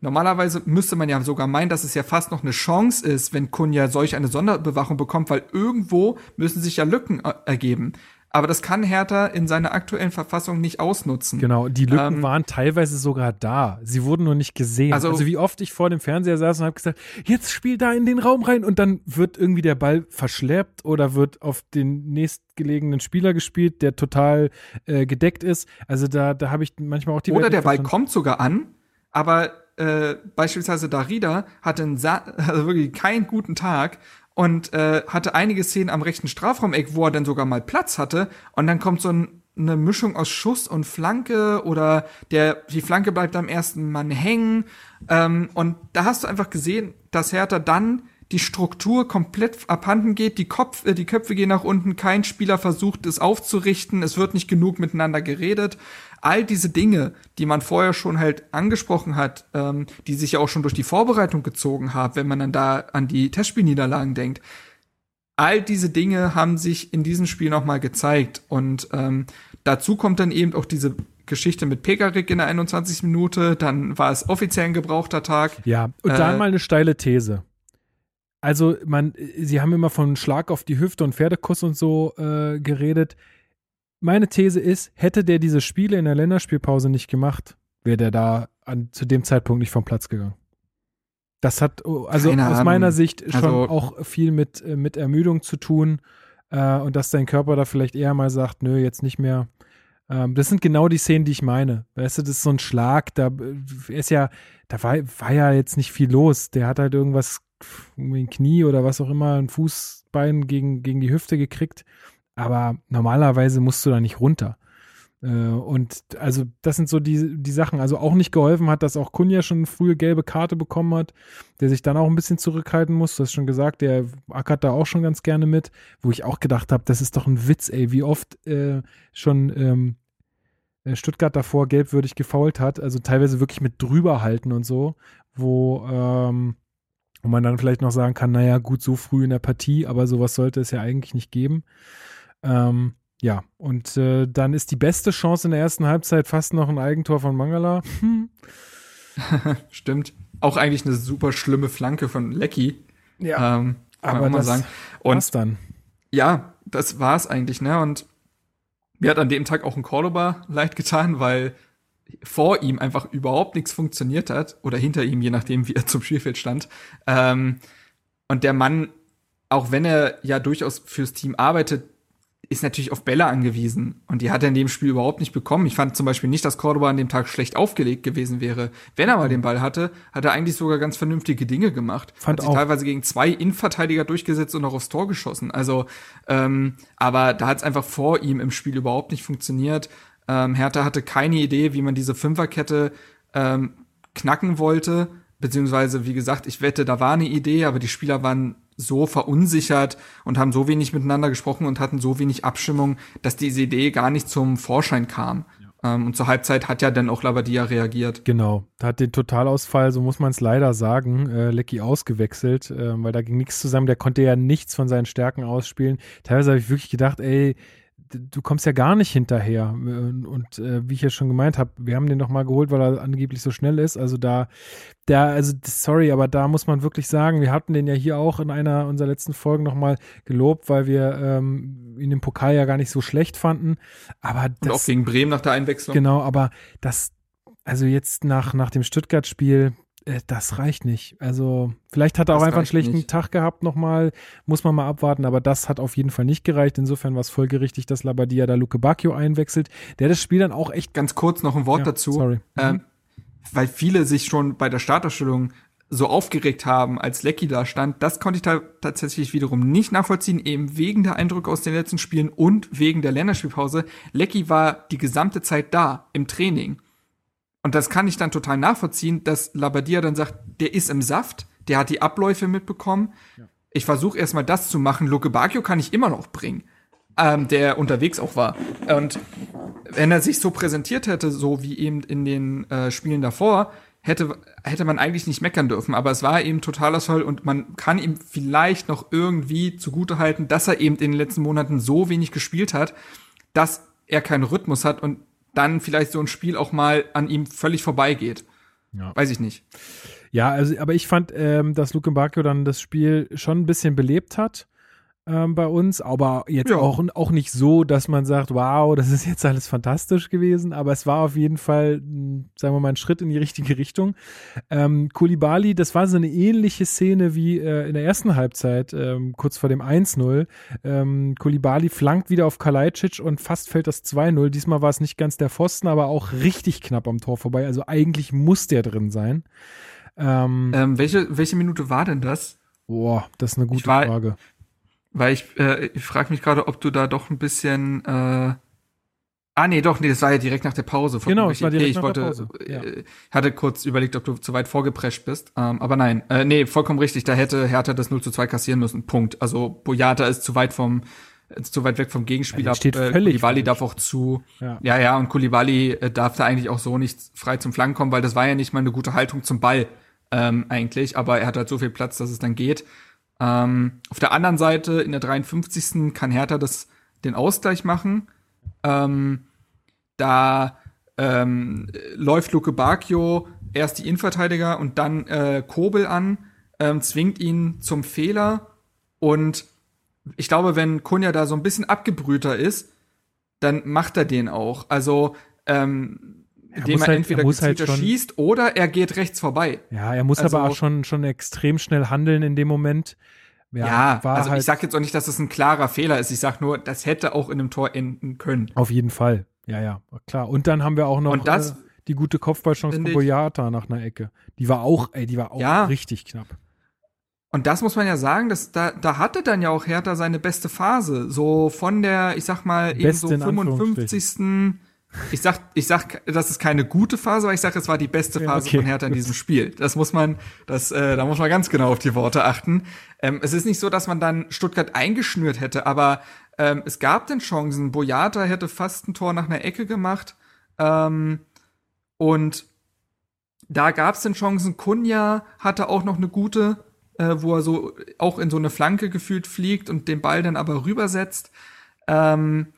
Normalerweise müsste man ja sogar meinen, dass es ja fast noch eine Chance ist, wenn Kunja solch eine Sonderbewachung bekommt, weil irgendwo müssen sich ja Lücken äh, ergeben. Aber das kann Hertha in seiner aktuellen Verfassung nicht ausnutzen. Genau, die Lücken ähm, waren teilweise sogar da. Sie wurden nur nicht gesehen. Also, also wie oft ich vor dem Fernseher saß und habe gesagt, jetzt spiel da in den Raum rein und dann wird irgendwie der Ball verschleppt oder wird auf den nächstgelegenen Spieler gespielt, der total äh, gedeckt ist. Also da, da habe ich manchmal auch die Oder Welt der Ball kommt sogar an, aber äh, beispielsweise Darida hatte einen Sa also wirklich keinen guten Tag und äh, hatte einige Szenen am rechten Strafraumeck, wo er dann sogar mal Platz hatte und dann kommt so ein, eine Mischung aus Schuss und Flanke oder der die Flanke bleibt am ersten Mann hängen ähm, und da hast du einfach gesehen, dass Hertha dann die Struktur komplett abhanden geht, die, Kopf, äh, die Köpfe gehen nach unten, kein Spieler versucht es aufzurichten, es wird nicht genug miteinander geredet all diese Dinge, die man vorher schon halt angesprochen hat, ähm, die sich ja auch schon durch die Vorbereitung gezogen haben, wenn man dann da an die Testspielniederlagen denkt, all diese Dinge haben sich in diesem Spiel nochmal gezeigt. Und ähm, dazu kommt dann eben auch diese Geschichte mit Pekarik in der 21. Minute, dann war es offiziell ein gebrauchter Tag. Ja, und äh, dann mal eine steile These. Also, man, sie haben immer von Schlag auf die Hüfte und Pferdekuss und so äh, geredet meine These ist, hätte der diese Spiele in der Länderspielpause nicht gemacht, wäre der da an, zu dem Zeitpunkt nicht vom Platz gegangen. Das hat oh, also Keine aus Ahnung. meiner Sicht schon also, auch viel mit, äh, mit Ermüdung zu tun äh, und dass dein Körper da vielleicht eher mal sagt, nö, jetzt nicht mehr. Ähm, das sind genau die Szenen, die ich meine. Weißt du, das ist so ein Schlag, da äh, ist ja, da war, war ja jetzt nicht viel los. Der hat halt irgendwas, ein Knie oder was auch immer, ein Fußbein gegen, gegen die Hüfte gekriegt aber normalerweise musst du da nicht runter. Äh, und also das sind so die, die Sachen. Also auch nicht geholfen hat, dass auch Kunja schon frühe gelbe Karte bekommen hat, der sich dann auch ein bisschen zurückhalten muss. Du hast schon gesagt, der ackert da auch schon ganz gerne mit, wo ich auch gedacht habe, das ist doch ein Witz, ey, wie oft äh, schon ähm, äh, Stuttgart davor gelbwürdig gefault hat, also teilweise wirklich mit drüber halten und so, wo ähm, wo man dann vielleicht noch sagen kann, naja, gut, so früh in der Partie, aber sowas sollte es ja eigentlich nicht geben. Ähm, ja, und äh, dann ist die beste Chance in der ersten Halbzeit fast noch ein Eigentor von Mangala. Hm. Stimmt. Auch eigentlich eine super schlimme Flanke von Lecky. Ja. Ähm, aber mal sagen. Und was dann? Ja, das war's eigentlich, ne? Und mir hat an dem Tag auch ein Cordoba leid getan, weil vor ihm einfach überhaupt nichts funktioniert hat oder hinter ihm, je nachdem, wie er zum Spielfeld stand. Ähm, und der Mann, auch wenn er ja durchaus fürs Team arbeitet, ist natürlich auf Bälle angewiesen. Und die hat er in dem Spiel überhaupt nicht bekommen. Ich fand zum Beispiel nicht, dass Cordoba an dem Tag schlecht aufgelegt gewesen wäre. Wenn er mal den Ball hatte, hat er eigentlich sogar ganz vernünftige Dinge gemacht. Fand hat sich auch. teilweise gegen zwei Innenverteidiger durchgesetzt und auch aufs Tor geschossen. Also, ähm, aber da hat es einfach vor ihm im Spiel überhaupt nicht funktioniert. Ähm, Hertha hatte keine Idee, wie man diese Fünferkette ähm, knacken wollte. Beziehungsweise, wie gesagt, ich wette, da war eine Idee, aber die Spieler waren so verunsichert und haben so wenig miteinander gesprochen und hatten so wenig Abstimmung, dass diese Idee gar nicht zum Vorschein kam. Ja. Ähm, und zur Halbzeit hat ja dann auch Labadia reagiert. Genau, da hat den Totalausfall, so muss man es leider sagen, äh, Lecky ausgewechselt, äh, weil da ging nichts zusammen. Der konnte ja nichts von seinen Stärken ausspielen. Teilweise habe ich wirklich gedacht, ey, du kommst ja gar nicht hinterher. Und äh, wie ich ja schon gemeint habe, wir haben den noch mal geholt, weil er angeblich so schnell ist. Also da, der, also sorry, aber da muss man wirklich sagen, wir hatten den ja hier auch in einer unserer letzten Folgen noch mal gelobt, weil wir ähm, ihn im Pokal ja gar nicht so schlecht fanden. Aber das, Und auch gegen Bremen nach der Einwechslung. Genau, aber das, also jetzt nach, nach dem Stuttgart-Spiel, das reicht nicht. Also vielleicht hat er das auch einfach einen schlechten nicht. Tag gehabt nochmal, muss man mal abwarten, aber das hat auf jeden Fall nicht gereicht. Insofern war es folgerichtig, dass Labadia da Luke Bacchio einwechselt, der das Spiel dann auch echt... Ganz kurz noch ein Wort ja, dazu. Sorry. Ähm, mhm. weil viele sich schon bei der Starterstellung so aufgeregt haben, als Lecky da stand, das konnte ich da tatsächlich wiederum nicht nachvollziehen, eben wegen der Eindrücke aus den letzten Spielen und wegen der Länderspielpause. Lecky war die gesamte Zeit da im Training. Und das kann ich dann total nachvollziehen, dass Labadia dann sagt, der ist im Saft, der hat die Abläufe mitbekommen. Ja. Ich versuche erstmal das zu machen. Luke Bacchio kann ich immer noch bringen, ähm, der unterwegs auch war. Und wenn er sich so präsentiert hätte, so wie eben in den äh, Spielen davor, hätte, hätte man eigentlich nicht meckern dürfen. Aber es war eben totaler Soll und man kann ihm vielleicht noch irgendwie zugutehalten, dass er eben in den letzten Monaten so wenig gespielt hat, dass er keinen Rhythmus hat und dann vielleicht so ein Spiel auch mal an ihm völlig vorbeigeht. Ja. Weiß ich nicht. Ja, also, aber ich fand, ähm, dass Luke Bacchio dann das Spiel schon ein bisschen belebt hat ähm, bei uns, aber jetzt ja. auch, auch nicht so, dass man sagt, wow, das ist jetzt alles fantastisch gewesen, aber es war auf jeden Fall, sagen wir mal, ein Schritt in die richtige Richtung. Ähm, Kulibali, das war so eine ähnliche Szene wie äh, in der ersten Halbzeit, ähm, kurz vor dem 1-0. Ähm, Kulibali flankt wieder auf Kalajdzic und fast fällt das 2-0. Diesmal war es nicht ganz der Pfosten, aber auch richtig knapp am Tor vorbei. Also eigentlich muss der drin sein. Ähm, ähm, welche, welche Minute war denn das? Boah, das ist eine gute war, Frage. Weil ich, äh, ich frage mich gerade, ob du da doch ein bisschen äh, Ah, nee, doch, nee, das war ja direkt nach der Pause. Genau, es war direkt ich nach wollte, der Pause. Ja. Äh, hatte kurz überlegt, ob du zu weit vorgeprescht bist. Ähm, aber nein, äh, nee, vollkommen richtig. Da hätte Hertha das 0 zu 2 kassieren müssen. Punkt. Also Boyata ist zu weit vom ist zu weit weg vom Gegenspieler. Ja, steht äh, völlig Kulibali darf auch zu. Ja, ja, ja und Kulibali äh, darf da eigentlich auch so nicht frei zum Flanken kommen, weil das war ja nicht mal eine gute Haltung zum Ball ähm, eigentlich. Aber er hat halt so viel Platz, dass es dann geht. Ähm, auf der anderen Seite, in der 53. kann Hertha das, den Ausgleich machen. Ähm, da ähm, läuft Luke Bacchio erst die Innenverteidiger und dann äh, Kobel an, ähm, zwingt ihn zum Fehler und ich glaube, wenn Kunja da so ein bisschen abgebrühter ist, dann macht er den auch. Also ähm, indem er, halt, entweder er halt schon, schießt oder er geht rechts vorbei. Ja, er muss also, aber auch schon, schon extrem schnell handeln in dem Moment. Ja, ja also halt, ich sag jetzt auch nicht, dass das ein klarer Fehler ist. Ich sag nur, das hätte auch in einem Tor enden können. Auf jeden Fall. Ja, ja, klar. Und dann haben wir auch noch das, äh, die gute Kopfballchance von Boyata nach einer Ecke. Die war auch, ey, die war auch ja. richtig knapp. Und das muss man ja sagen, dass da, da hatte dann ja auch Hertha seine beste Phase. So von der, ich sag mal, eben so 55 ich sag, ich sag, das ist keine gute Phase, aber ich sag, es war die beste Phase okay. von Hertha in diesem Spiel. Das muss man, das, äh, da muss man ganz genau auf die Worte achten. Ähm, es ist nicht so, dass man dann Stuttgart eingeschnürt hätte, aber ähm, es gab denn Chancen. Boyata hätte fast ein Tor nach einer Ecke gemacht. Ähm, und da gab es denn Chancen. Kunja hatte auch noch eine gute, äh, wo er so auch in so eine Flanke gefühlt fliegt und den Ball dann aber rübersetzt. Ähm,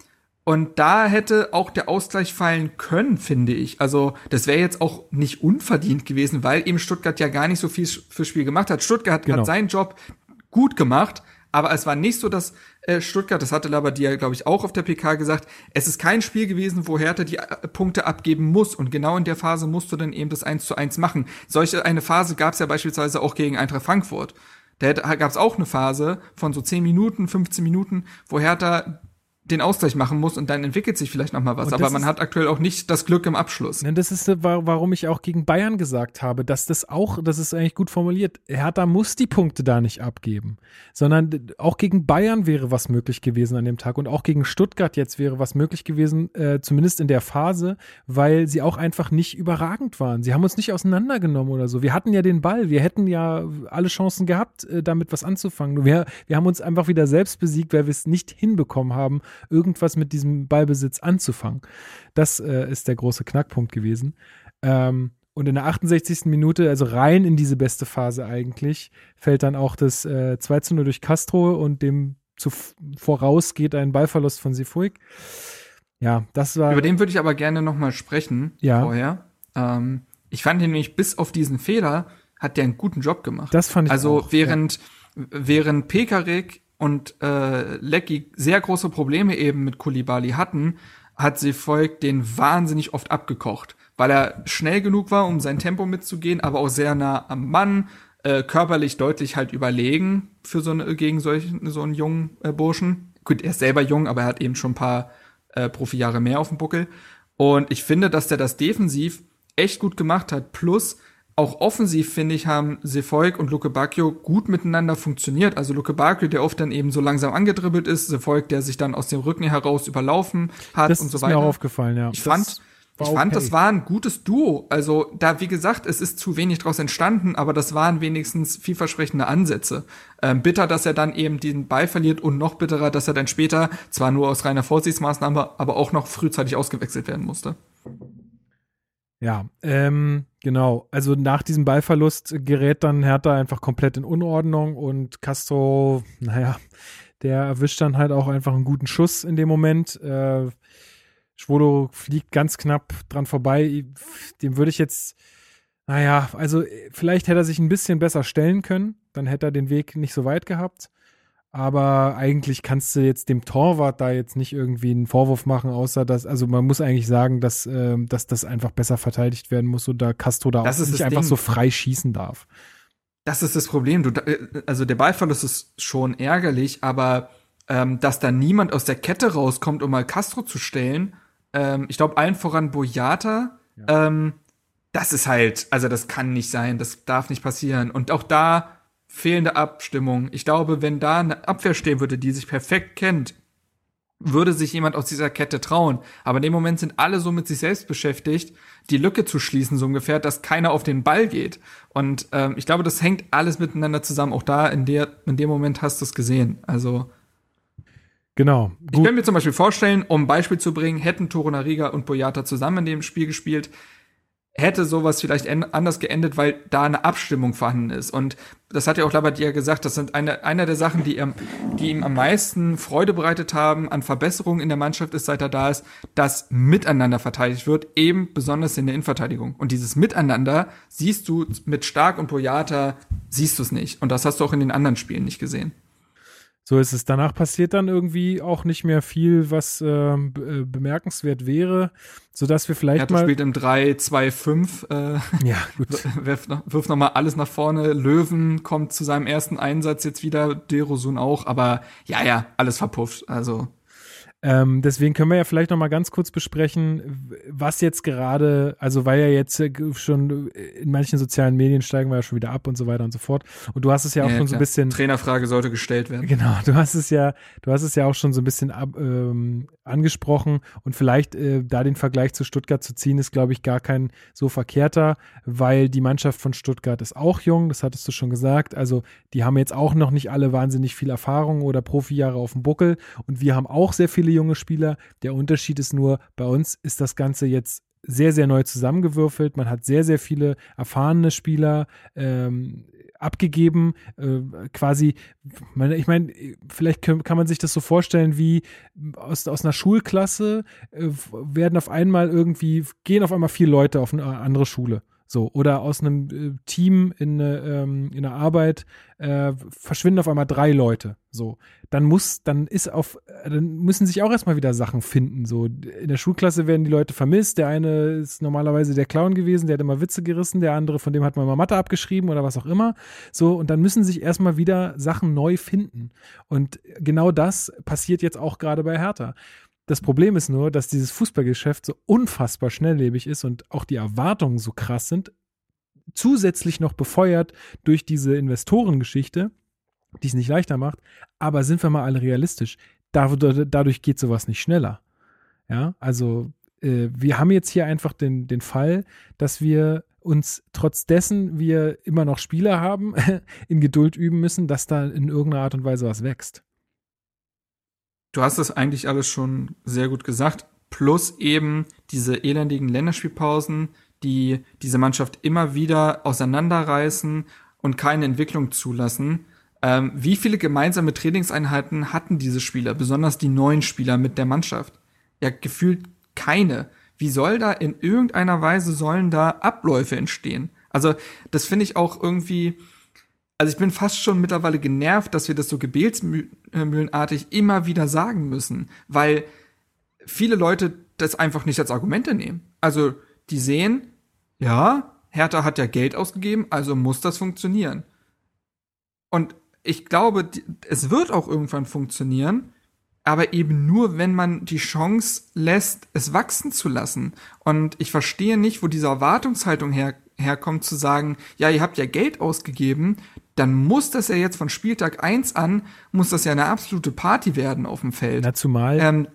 und da hätte auch der Ausgleich fallen können, finde ich. Also das wäre jetzt auch nicht unverdient gewesen, weil eben Stuttgart ja gar nicht so viel fürs Spiel gemacht hat. Stuttgart genau. hat seinen Job gut gemacht, aber es war nicht so, dass äh, Stuttgart, das hatte Labadia, glaube ich, auch auf der PK gesagt, es ist kein Spiel gewesen, wo Hertha die äh, Punkte abgeben muss. Und genau in der Phase musst du dann eben das 1 zu 1 machen. Solche eine Phase gab es ja beispielsweise auch gegen Eintracht Frankfurt. Da gab es auch eine Phase von so 10 Minuten, 15 Minuten, wo Hertha den Ausgleich machen muss und dann entwickelt sich vielleicht noch mal was. Aber man hat aktuell auch nicht das Glück im Abschluss. Ne, das ist, warum ich auch gegen Bayern gesagt habe, dass das auch, das ist eigentlich gut formuliert, Hertha muss die Punkte da nicht abgeben, sondern auch gegen Bayern wäre was möglich gewesen an dem Tag und auch gegen Stuttgart jetzt wäre was möglich gewesen, äh, zumindest in der Phase, weil sie auch einfach nicht überragend waren. Sie haben uns nicht auseinandergenommen oder so. Wir hatten ja den Ball, wir hätten ja alle Chancen gehabt, äh, damit was anzufangen. Wir, wir haben uns einfach wieder selbst besiegt, weil wir es nicht hinbekommen haben, irgendwas mit diesem Ballbesitz anzufangen. Das äh, ist der große Knackpunkt gewesen. Ähm, und in der 68. Minute, also rein in diese beste Phase eigentlich, fällt dann auch das äh, 2 zu 0 durch Castro und dem zu voraus geht ein Ballverlust von Sifuig. Ja, das war. Über den würde ich aber gerne nochmal sprechen ja. vorher. Ähm, ich fand ihn nämlich bis auf diesen Fehler hat der einen guten Job gemacht. Das fand ich Also auch, während, ja. während Pekarik und äh, Lecky sehr große Probleme eben mit Kulibali hatten, hat sie Volk den wahnsinnig oft abgekocht, weil er schnell genug war, um sein Tempo mitzugehen, aber auch sehr nah am Mann, äh, körperlich deutlich halt überlegen für so eine, gegen solchen, so einen jungen äh, Burschen. Gut, er ist selber jung, aber er hat eben schon ein paar äh, Profijahre mehr auf dem Buckel. Und ich finde, dass der das defensiv echt gut gemacht hat. Plus, auch offensiv, finde ich, haben Sefolk und Luke Bacchio gut miteinander funktioniert. Also Luke Bacchio, der oft dann eben so langsam angedribbelt ist, Sefolk, der sich dann aus dem Rücken heraus überlaufen hat das und so ist weiter. Mir auch aufgefallen, ja. Ich fand, ich okay. fand, das war ein gutes Duo. Also da, wie gesagt, es ist zu wenig draus entstanden, aber das waren wenigstens vielversprechende Ansätze. Ähm, bitter, dass er dann eben den Ball verliert und noch bitterer, dass er dann später, zwar nur aus reiner Vorsichtsmaßnahme, aber auch noch frühzeitig ausgewechselt werden musste. Ja, ähm, genau. Also nach diesem Ballverlust gerät dann Hertha einfach komplett in Unordnung und Castro, naja, der erwischt dann halt auch einfach einen guten Schuss in dem Moment. Äh, Schwodo fliegt ganz knapp dran vorbei. Dem würde ich jetzt, naja, also vielleicht hätte er sich ein bisschen besser stellen können. Dann hätte er den Weg nicht so weit gehabt. Aber eigentlich kannst du jetzt dem Torwart da jetzt nicht irgendwie einen Vorwurf machen, außer dass, also man muss eigentlich sagen, dass, äh, dass das einfach besser verteidigt werden muss oder Castro da das auch nicht einfach Ding. so frei schießen darf. Das ist das Problem. Du, äh, also der Ballverlust ist schon ärgerlich, aber ähm, dass da niemand aus der Kette rauskommt, um mal Castro zu stellen, ähm, ich glaube allen voran Boyata, ja. ähm, das ist halt, also das kann nicht sein, das darf nicht passieren. Und auch da fehlende Abstimmung. Ich glaube, wenn da eine Abwehr stehen würde, die sich perfekt kennt, würde sich jemand aus dieser Kette trauen. Aber in dem Moment sind alle so mit sich selbst beschäftigt, die Lücke zu schließen, so ungefähr, dass keiner auf den Ball geht. Und ähm, ich glaube, das hängt alles miteinander zusammen. Auch da in der, in dem Moment hast du es gesehen. Also Genau. Gut. Ich kann mir zum Beispiel vorstellen, um ein Beispiel zu bringen, hätten Torunariga und Boyata zusammen in dem Spiel gespielt, hätte sowas vielleicht anders geendet, weil da eine Abstimmung vorhanden ist. Und das hat ja auch Labadia gesagt, das sind eine, einer der Sachen, die ihm, die ihm am meisten Freude bereitet haben an Verbesserungen in der Mannschaft ist, seit er da ist, dass miteinander verteidigt wird, eben besonders in der Innenverteidigung. Und dieses Miteinander siehst du mit Stark und Boyata, siehst du es nicht. Und das hast du auch in den anderen Spielen nicht gesehen. So ist es. Danach passiert dann irgendwie auch nicht mehr viel, was äh, bemerkenswert wäre, sodass wir vielleicht Hertha mal. spielt im 3-2-5. Äh, ja, gut. Wirft, noch, wirft noch mal alles nach vorne. Löwen kommt zu seinem ersten Einsatz jetzt wieder. Derosun auch. Aber ja, ja, alles verpufft. Also ähm, deswegen können wir ja vielleicht noch mal ganz kurz besprechen, was jetzt gerade, also weil ja jetzt schon in manchen sozialen Medien steigen wir ja schon wieder ab und so weiter und so fort. Und du hast es ja auch ja, schon klar. so ein bisschen. Trainerfrage sollte gestellt werden. Genau, du hast es ja, du hast es ja auch schon so ein bisschen ab, ähm, angesprochen und vielleicht äh, da den Vergleich zu Stuttgart zu ziehen, ist glaube ich gar kein so verkehrter, weil die Mannschaft von Stuttgart ist auch jung, das hattest du schon gesagt. Also die haben jetzt auch noch nicht alle wahnsinnig viel Erfahrung oder Profijahre auf dem Buckel und wir haben auch sehr viele junge Spieler. Der Unterschied ist nur, bei uns ist das Ganze jetzt sehr, sehr neu zusammengewürfelt. Man hat sehr, sehr viele erfahrene Spieler ähm, abgegeben. Äh, quasi, meine, ich meine, vielleicht kann, man sich das so vorstellen, wie aus, aus einer Schulklasse äh, werden auf einmal irgendwie, gehen auf einmal vier Leute auf eine andere Schule. So, oder aus einem äh, Team in, ähm, in einer Arbeit äh, verschwinden auf einmal drei Leute. So, dann muss, dann ist auf, äh, dann müssen sich auch erstmal wieder Sachen finden. So, in der Schulklasse werden die Leute vermisst. Der eine ist normalerweise der Clown gewesen, der hat immer Witze gerissen, der andere, von dem hat man immer Mathe abgeschrieben oder was auch immer. So, und dann müssen sich erstmal wieder Sachen neu finden. Und genau das passiert jetzt auch gerade bei Hertha. Das Problem ist nur, dass dieses Fußballgeschäft so unfassbar schnelllebig ist und auch die Erwartungen so krass sind, zusätzlich noch befeuert durch diese Investorengeschichte, die es nicht leichter macht. Aber sind wir mal alle realistisch, dadurch geht sowas nicht schneller. Ja, also äh, wir haben jetzt hier einfach den, den Fall, dass wir uns trotz dessen wir immer noch Spieler haben, in Geduld üben müssen, dass da in irgendeiner Art und Weise was wächst du hast das eigentlich alles schon sehr gut gesagt. Plus eben diese elendigen Länderspielpausen, die diese Mannschaft immer wieder auseinanderreißen und keine Entwicklung zulassen. Ähm, wie viele gemeinsame Trainingseinheiten hatten diese Spieler, besonders die neuen Spieler mit der Mannschaft? Ja, gefühlt keine. Wie soll da in irgendeiner Weise sollen da Abläufe entstehen? Also, das finde ich auch irgendwie, also ich bin fast schon mittlerweile genervt, dass wir das so gebetsmühlenartig immer wieder sagen müssen, weil viele Leute das einfach nicht als Argumente nehmen. Also die sehen, ja, Hertha hat ja Geld ausgegeben, also muss das funktionieren. Und ich glaube, es wird auch irgendwann funktionieren, aber eben nur, wenn man die Chance lässt, es wachsen zu lassen. Und ich verstehe nicht, wo diese Erwartungshaltung her, herkommt, zu sagen, ja, ihr habt ja Geld ausgegeben, dann muss das ja jetzt von Spieltag 1 an, muss das ja eine absolute Party werden auf dem Feld. Na, zumal, ähm,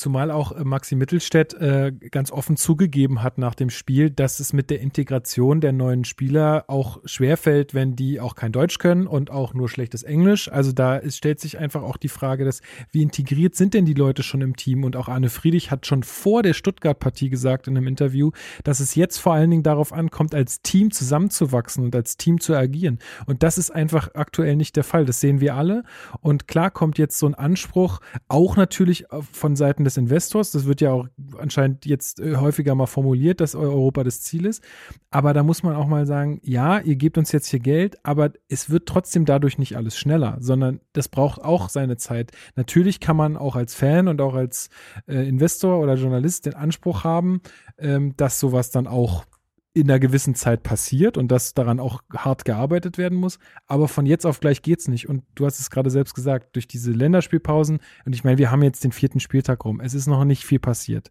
Zumal auch äh, Maxi Mittelstädt äh, ganz offen zugegeben hat nach dem Spiel, dass es mit der Integration der neuen Spieler auch schwerfällt, wenn die auch kein Deutsch können und auch nur schlechtes Englisch. Also da ist, stellt sich einfach auch die Frage, dass wie integriert sind denn die Leute schon im Team? Und auch Arne Friedrich hat schon vor der Stuttgart-Partie gesagt in einem Interview, dass es jetzt vor allen Dingen darauf ankommt, als Team zusammenzuwachsen und als Team zu agieren. Und das ist einfach aktuell nicht der Fall. Das sehen wir alle. Und klar kommt jetzt so ein Anspruch, auch natürlich von Seiten des des Investors. Das wird ja auch anscheinend jetzt äh, häufiger mal formuliert, dass Europa das Ziel ist. Aber da muss man auch mal sagen, ja, ihr gebt uns jetzt hier Geld, aber es wird trotzdem dadurch nicht alles schneller, sondern das braucht auch seine Zeit. Natürlich kann man auch als Fan und auch als äh, Investor oder Journalist den Anspruch haben, ähm, dass sowas dann auch in einer gewissen Zeit passiert und dass daran auch hart gearbeitet werden muss. Aber von jetzt auf gleich geht's nicht. Und du hast es gerade selbst gesagt, durch diese Länderspielpausen, und ich meine, wir haben jetzt den vierten Spieltag rum. Es ist noch nicht viel passiert.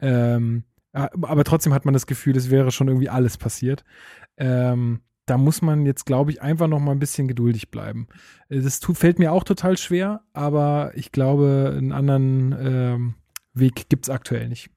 Ähm, aber trotzdem hat man das Gefühl, es wäre schon irgendwie alles passiert. Ähm, da muss man jetzt, glaube ich, einfach noch mal ein bisschen geduldig bleiben. Das tut, fällt mir auch total schwer, aber ich glaube, einen anderen ähm, Weg gibt's aktuell nicht.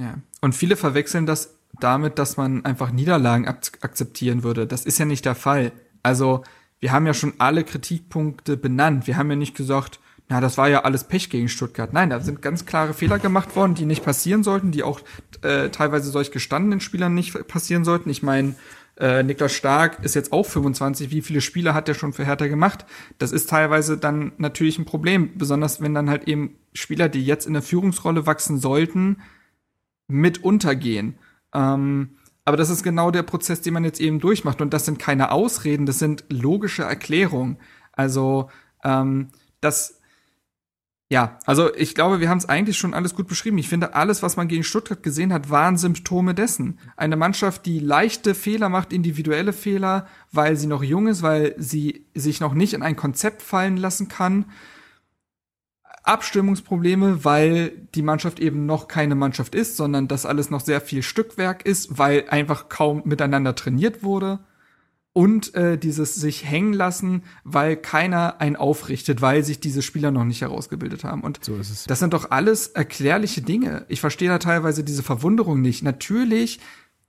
Ja, und viele verwechseln das damit, dass man einfach Niederlagen ak akzeptieren würde. Das ist ja nicht der Fall. Also, wir haben ja schon alle Kritikpunkte benannt. Wir haben ja nicht gesagt, na, das war ja alles Pech gegen Stuttgart. Nein, da sind ganz klare Fehler gemacht worden, die nicht passieren sollten, die auch äh, teilweise solch gestandenen Spielern nicht passieren sollten. Ich meine, äh, Niklas Stark ist jetzt auch 25. Wie viele Spiele hat er schon für Hertha gemacht? Das ist teilweise dann natürlich ein Problem, besonders wenn dann halt eben Spieler, die jetzt in der Führungsrolle wachsen sollten, mit untergehen. Ähm, aber das ist genau der Prozess, den man jetzt eben durchmacht. Und das sind keine Ausreden, das sind logische Erklärungen. Also, ähm, das, ja, also ich glaube, wir haben es eigentlich schon alles gut beschrieben. Ich finde, alles, was man gegen Stuttgart gesehen hat, waren Symptome dessen. Eine Mannschaft, die leichte Fehler macht, individuelle Fehler, weil sie noch jung ist, weil sie sich noch nicht in ein Konzept fallen lassen kann Abstimmungsprobleme, weil die Mannschaft eben noch keine Mannschaft ist, sondern das alles noch sehr viel Stückwerk ist, weil einfach kaum miteinander trainiert wurde. Und äh, dieses sich hängen lassen, weil keiner einen aufrichtet, weil sich diese Spieler noch nicht herausgebildet haben. Und so das sind doch alles erklärliche Dinge. Ich verstehe da teilweise diese Verwunderung nicht. Natürlich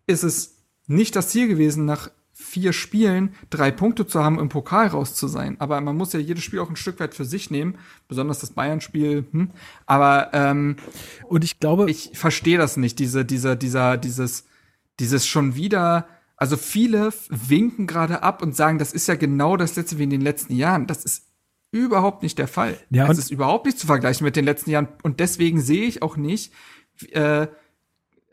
ist es nicht das Ziel gewesen, nach vier Spielen drei Punkte zu haben, im Pokal raus zu sein. Aber man muss ja jedes Spiel auch ein Stück weit für sich nehmen, besonders das Bayern-Spiel. Hm. Aber ähm, und ich glaube, ich verstehe das nicht. Diese, dieser, dieser, dieses, dieses schon wieder. Also viele winken gerade ab und sagen, das ist ja genau das letzte wie in den letzten Jahren. Das ist überhaupt nicht der Fall. Ja, es ist überhaupt nicht zu vergleichen mit den letzten Jahren. Und deswegen sehe ich auch nicht, äh,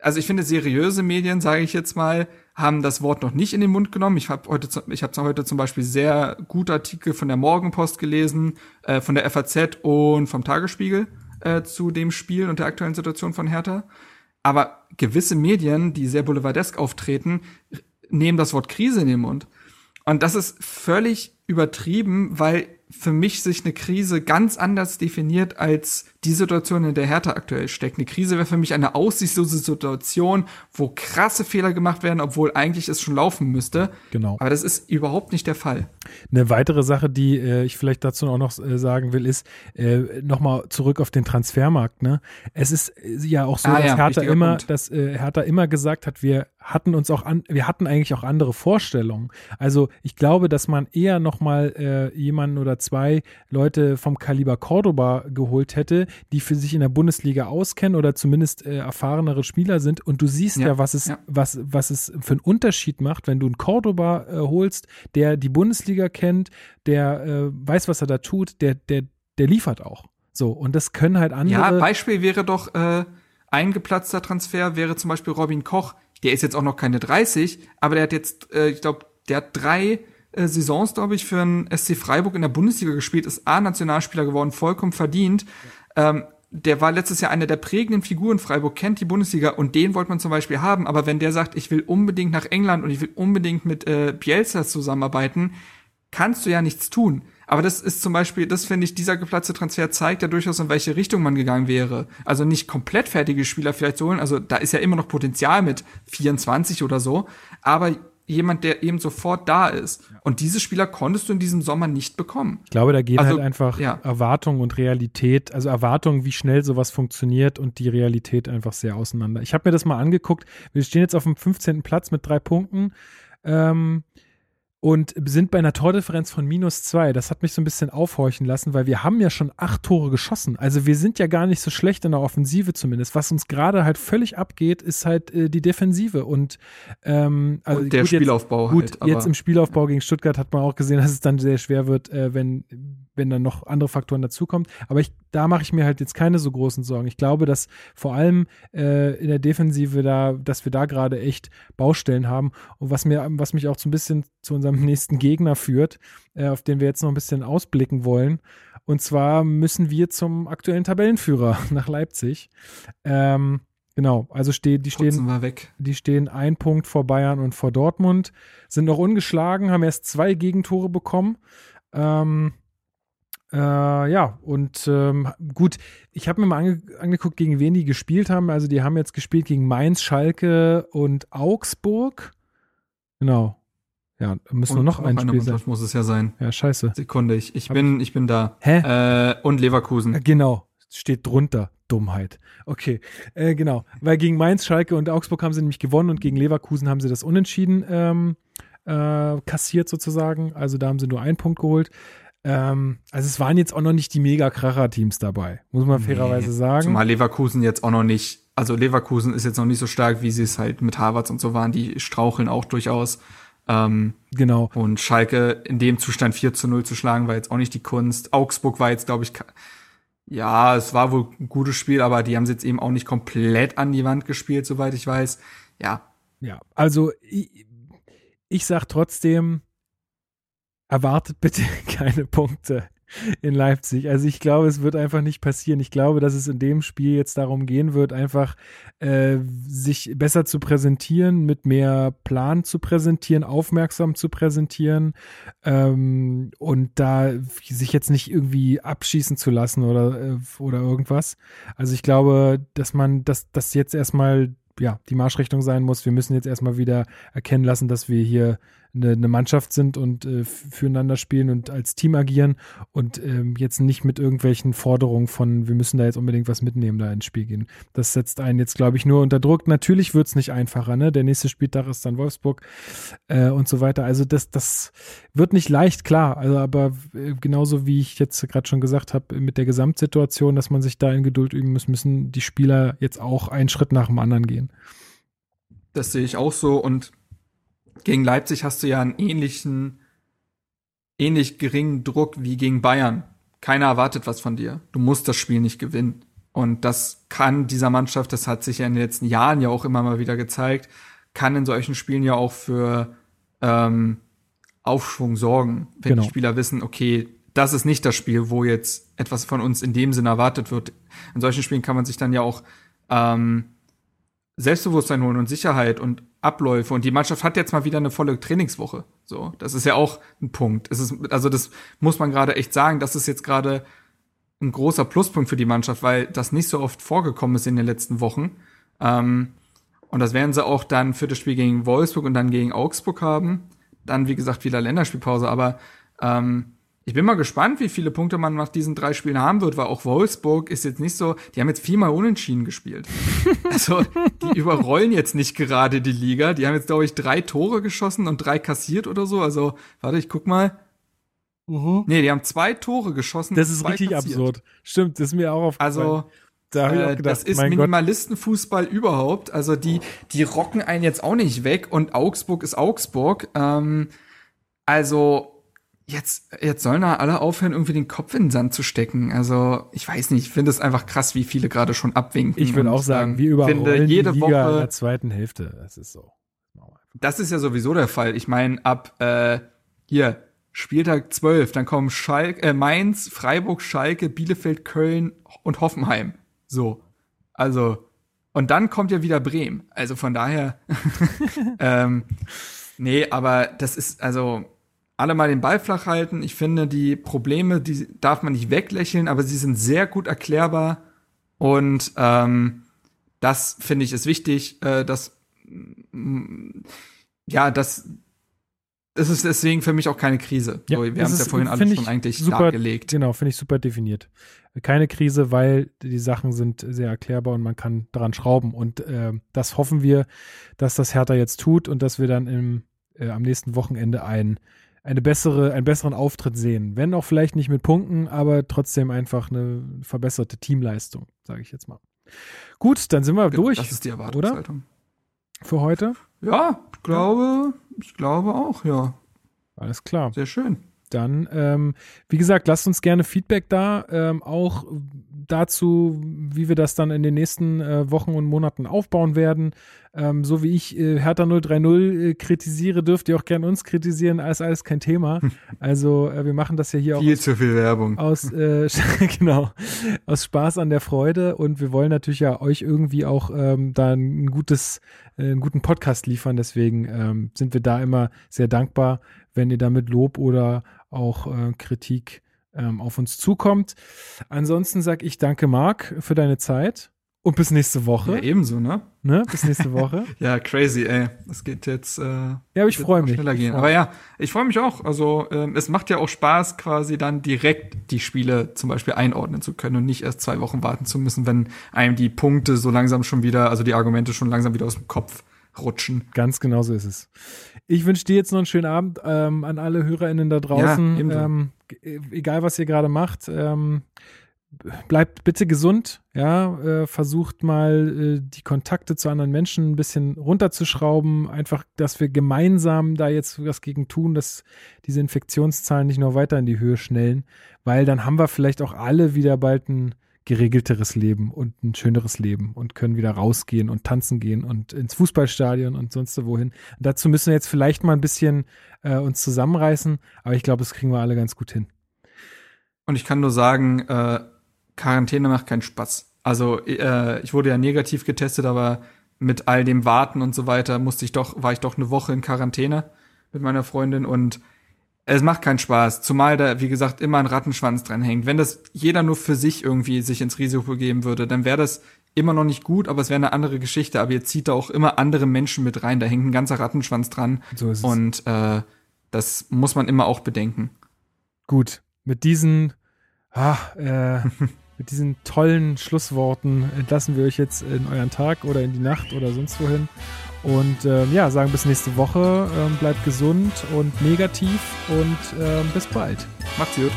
also ich finde, seriöse Medien, sage ich jetzt mal, haben das Wort noch nicht in den Mund genommen. Ich habe heute, ich habe heute zum Beispiel sehr gute Artikel von der Morgenpost gelesen, äh, von der FAZ und vom Tagesspiegel äh, zu dem Spiel und der aktuellen Situation von Hertha. Aber gewisse Medien, die sehr boulevardesk auftreten, nehmen das Wort Krise in den Mund. Und das ist völlig übertrieben, weil für mich sich eine Krise ganz anders definiert als die Situation, in der Hertha aktuell steckt. Eine Krise wäre für mich eine aussichtslose Situation, wo krasse Fehler gemacht werden, obwohl eigentlich es schon laufen müsste. Genau. Aber das ist überhaupt nicht der Fall. Eine weitere Sache, die äh, ich vielleicht dazu auch noch äh, sagen will, ist äh, nochmal zurück auf den Transfermarkt. Ne? Es ist äh, ja auch so, ah, dass ja, Hertha immer, Punkt. dass äh, Hertha immer gesagt hat, wir hatten uns auch an, wir hatten eigentlich auch andere Vorstellungen. Also ich glaube, dass man eher nochmal äh, jemanden oder zwei Leute vom Kaliber Cordoba geholt hätte, die für sich in der Bundesliga auskennen oder zumindest äh, erfahrenere Spieler sind. Und du siehst ja, ja was es, ja. was, was es für einen Unterschied macht, wenn du einen Cordoba äh, holst, der die Bundesliga kennt, der äh, weiß, was er da tut, der, der, der liefert auch. So, und das können halt andere. Ja, Beispiel wäre doch, äh, ein geplatzter Transfer wäre zum Beispiel Robin Koch. Der ist jetzt auch noch keine 30, aber der hat jetzt, äh, ich glaube, der hat drei äh, Saisons, glaube ich, für einen SC Freiburg in der Bundesliga gespielt, ist A-Nationalspieler geworden, vollkommen verdient. Ähm, der war letztes Jahr eine der prägenden Figuren. Freiburg kennt die Bundesliga und den wollte man zum Beispiel haben. Aber wenn der sagt, ich will unbedingt nach England und ich will unbedingt mit äh, Bielsa zusammenarbeiten, kannst du ja nichts tun. Aber das ist zum Beispiel, das finde ich, dieser geplatzte Transfer zeigt ja durchaus, in welche Richtung man gegangen wäre. Also nicht komplett fertige Spieler vielleicht zu holen. Also da ist ja immer noch Potenzial mit 24 oder so. Aber jemand, der eben sofort da ist. Und diese Spieler konntest du in diesem Sommer nicht bekommen. Ich glaube, da gehen also, halt einfach ja. Erwartung und Realität, also Erwartung, wie schnell sowas funktioniert und die Realität einfach sehr auseinander. Ich habe mir das mal angeguckt. Wir stehen jetzt auf dem 15. Platz mit drei Punkten. Ähm, und sind bei einer Tordifferenz von minus zwei. Das hat mich so ein bisschen aufhorchen lassen, weil wir haben ja schon acht Tore geschossen. Also wir sind ja gar nicht so schlecht in der Offensive zumindest. Was uns gerade halt völlig abgeht, ist halt äh, die Defensive und, ähm, also und der gut, Spielaufbau. Jetzt, gut, halt, jetzt im Spielaufbau gegen Stuttgart hat man auch gesehen, dass es dann sehr schwer wird, äh, wenn wenn dann noch andere Faktoren dazukommen. Aber ich, da mache ich mir halt jetzt keine so großen Sorgen. Ich glaube, dass vor allem äh, in der Defensive da, dass wir da gerade echt Baustellen haben. Und was mir, was mich auch so ein bisschen zu unserem nächsten Gegner führt, äh, auf den wir jetzt noch ein bisschen ausblicken wollen. Und zwar müssen wir zum aktuellen Tabellenführer nach Leipzig. Ähm, Genau, also stehen, die stehen, die stehen ein Punkt vor Bayern und vor Dortmund, sind noch ungeschlagen, haben erst zwei Gegentore bekommen. Ähm, äh, ja, und ähm, gut, ich habe mir mal ange angeguckt, gegen wen die gespielt haben. Also die haben jetzt gespielt gegen Mainz, Schalke und Augsburg. Genau. Ja, da müssen wir noch ein Spiel sein. muss es ja sein. Ja, scheiße. Sekunde, ich, ich bin, ich bin da. Hä? Äh, und Leverkusen. Genau, steht drunter. Dummheit. Okay, äh, genau. Weil gegen Mainz, Schalke und Augsburg haben sie nämlich gewonnen und gegen Leverkusen haben sie das unentschieden ähm, äh, kassiert sozusagen. Also da haben sie nur einen Punkt geholt. Ähm, also es waren jetzt auch noch nicht die Mega-Kracher-Teams dabei, muss man nee, fairerweise sagen. Zumal Leverkusen jetzt auch noch nicht, also Leverkusen ist jetzt noch nicht so stark, wie sie es halt mit Harvards und so waren, die straucheln auch durchaus. Ähm, genau. Und Schalke in dem Zustand 4 zu 0 zu schlagen, war jetzt auch nicht die Kunst. Augsburg war jetzt, glaube ich, ja, es war wohl ein gutes Spiel, aber die haben sie jetzt eben auch nicht komplett an die Wand gespielt, soweit ich weiß. Ja. Ja, also ich, ich sag trotzdem, erwartet bitte keine Punkte in Leipzig. Also ich glaube, es wird einfach nicht passieren. Ich glaube, dass es in dem Spiel jetzt darum gehen wird, einfach äh, sich besser zu präsentieren, mit mehr Plan zu präsentieren, aufmerksam zu präsentieren ähm, und da sich jetzt nicht irgendwie abschießen zu lassen oder, äh, oder irgendwas. Also ich glaube, dass man, dass das jetzt erstmal ja, die Marschrichtung sein muss. Wir müssen jetzt erstmal wieder erkennen lassen, dass wir hier eine, eine Mannschaft sind und äh, füreinander spielen und als Team agieren und ähm, jetzt nicht mit irgendwelchen Forderungen von, wir müssen da jetzt unbedingt was mitnehmen, da ins Spiel gehen. Das setzt einen jetzt, glaube ich, nur unter Druck. Natürlich wird es nicht einfacher, ne? Der nächste Spieltag ist dann Wolfsburg äh, und so weiter. Also das, das wird nicht leicht, klar. Also aber äh, genauso wie ich jetzt gerade schon gesagt habe, mit der Gesamtsituation, dass man sich da in Geduld üben muss, müssen die Spieler jetzt auch einen Schritt nach dem anderen gehen. Das sehe ich auch so und gegen Leipzig hast du ja einen ähnlichen, ähnlich geringen Druck wie gegen Bayern. Keiner erwartet was von dir. Du musst das Spiel nicht gewinnen. Und das kann dieser Mannschaft, das hat sich ja in den letzten Jahren ja auch immer mal wieder gezeigt, kann in solchen Spielen ja auch für ähm, Aufschwung sorgen, wenn genau. die Spieler wissen, okay, das ist nicht das Spiel, wo jetzt etwas von uns in dem Sinn erwartet wird. In solchen Spielen kann man sich dann ja auch ähm, Selbstbewusstsein holen und Sicherheit und Abläufe. Und die Mannschaft hat jetzt mal wieder eine volle Trainingswoche. So, das ist ja auch ein Punkt. Es ist, also das muss man gerade echt sagen, das ist jetzt gerade ein großer Pluspunkt für die Mannschaft, weil das nicht so oft vorgekommen ist in den letzten Wochen. Ähm, und das werden sie auch dann für das Spiel gegen Wolfsburg und dann gegen Augsburg haben. Dann, wie gesagt, wieder Länderspielpause. Aber ähm, ich bin mal gespannt, wie viele Punkte man nach diesen drei Spielen haben wird, weil auch Wolfsburg ist jetzt nicht so, die haben jetzt viermal unentschieden gespielt. also, die überrollen jetzt nicht gerade die Liga. Die haben jetzt, glaube ich, drei Tore geschossen und drei kassiert oder so. Also, warte, ich guck mal. Mhm. Nee, die haben zwei Tore geschossen. Das ist richtig kassiert. absurd. Stimmt, das ist mir auch aufgefallen. Also, da äh, gedacht, das ist Minimalistenfußball überhaupt. Also die, die rocken einen jetzt auch nicht weg und Augsburg ist Augsburg. Ähm, also jetzt, jetzt sollen da alle aufhören, irgendwie den Kopf in den Sand zu stecken. Also, ich weiß nicht, ich finde es einfach krass, wie viele gerade schon abwinken. Ich würde auch sagen, wie überall jede die Liga Woche in der zweiten Hälfte. Das ist so. Das ist ja sowieso der Fall. Ich meine, ab äh, hier, Spieltag 12, dann kommen Schalke, äh, Mainz, Freiburg, Schalke, Bielefeld, Köln und Hoffenheim. So. Also, und dann kommt ja wieder Bremen. Also von daher, ähm, nee, aber das ist, also, alle mal den Ball flach halten. Ich finde, die Probleme, die darf man nicht weglächeln, aber sie sind sehr gut erklärbar. Und ähm, das finde ich ist wichtig, äh, dass ja, das das ist deswegen für mich auch keine Krise. Ja, so, wir haben es ja vorhin alles schon eigentlich super, dargelegt. Genau, finde ich super definiert. Keine Krise, weil die Sachen sind sehr erklärbar und man kann daran schrauben. Und äh, das hoffen wir, dass das Hertha jetzt tut und dass wir dann im, äh, am nächsten Wochenende ein eine bessere, einen besseren Auftritt sehen. Wenn auch vielleicht nicht mit Punkten, aber trotzdem einfach eine verbesserte Teamleistung, sage ich jetzt mal. Gut, dann sind wir durch. Das ist die Erwartungshaltung. Oder? Für heute? Ja, ich glaube, ich glaube auch, ja. Alles klar. Sehr schön. Dann, ähm, wie gesagt, lasst uns gerne Feedback da, ähm, auch dazu, wie wir das dann in den nächsten äh, Wochen und Monaten aufbauen werden. Ähm, so wie ich äh, Hertha 030 äh, kritisiere, dürft ihr auch gerne uns kritisieren, alles, alles kein Thema. Also äh, wir machen das ja hier viel auch. Viel zu viel Werbung. Aus, äh, genau, aus Spaß an der Freude und wir wollen natürlich ja euch irgendwie auch ähm, da ein gutes, äh, einen guten Podcast liefern. Deswegen ähm, sind wir da immer sehr dankbar, wenn ihr damit Lob oder auch äh, Kritik ähm, auf uns zukommt. Ansonsten sage ich danke, Marc, für deine Zeit. Und bis nächste Woche. Ja, ebenso, ne? Ne? Bis nächste Woche. ja, crazy, ey. Das geht jetzt. Äh, ja, aber ich freue mich. Schneller gehen. Aber ja, ich freue mich auch. Also ähm, es macht ja auch Spaß, quasi dann direkt die Spiele zum Beispiel einordnen zu können und nicht erst zwei Wochen warten zu müssen, wenn einem die Punkte so langsam schon wieder, also die Argumente schon langsam wieder aus dem Kopf rutschen. Ganz genau so ist es. Ich wünsche dir jetzt noch einen schönen Abend ähm, an alle HörerInnen da draußen. Ja, ähm, egal, was ihr gerade macht. Ähm, bleibt bitte gesund, ja, äh, versucht mal äh, die Kontakte zu anderen Menschen ein bisschen runterzuschrauben, einfach, dass wir gemeinsam da jetzt was gegen tun, dass diese Infektionszahlen nicht noch weiter in die Höhe schnellen, weil dann haben wir vielleicht auch alle wieder bald ein geregelteres Leben und ein schöneres Leben und können wieder rausgehen und tanzen gehen und ins Fußballstadion und sonst wohin. Und dazu müssen wir jetzt vielleicht mal ein bisschen äh, uns zusammenreißen, aber ich glaube, das kriegen wir alle ganz gut hin. Und ich kann nur sagen, äh, Quarantäne macht keinen Spaß. Also äh, ich wurde ja negativ getestet, aber mit all dem Warten und so weiter musste ich doch, war ich doch eine Woche in Quarantäne mit meiner Freundin und es macht keinen Spaß, zumal da, wie gesagt, immer ein Rattenschwanz dran hängt. Wenn das jeder nur für sich irgendwie sich ins Risiko geben würde, dann wäre das immer noch nicht gut, aber es wäre eine andere Geschichte. Aber ihr zieht da auch immer andere Menschen mit rein, da hängt ein ganzer Rattenschwanz dran. So ist es. Und äh, das muss man immer auch bedenken. Gut, mit diesen, ah, äh, mit diesen tollen Schlussworten entlassen wir euch jetzt in euren Tag oder in die Nacht oder sonst wohin. Und ähm, ja, sagen bis nächste Woche. Ähm, bleibt gesund und negativ und ähm, bis bald. Macht's gut.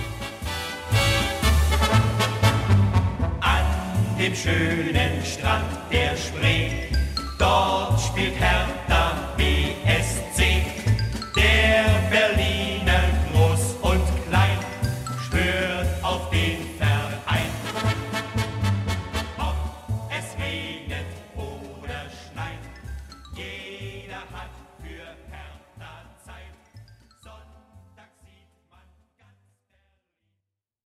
An dem schönen Strand der Spree, dort spielt Hertha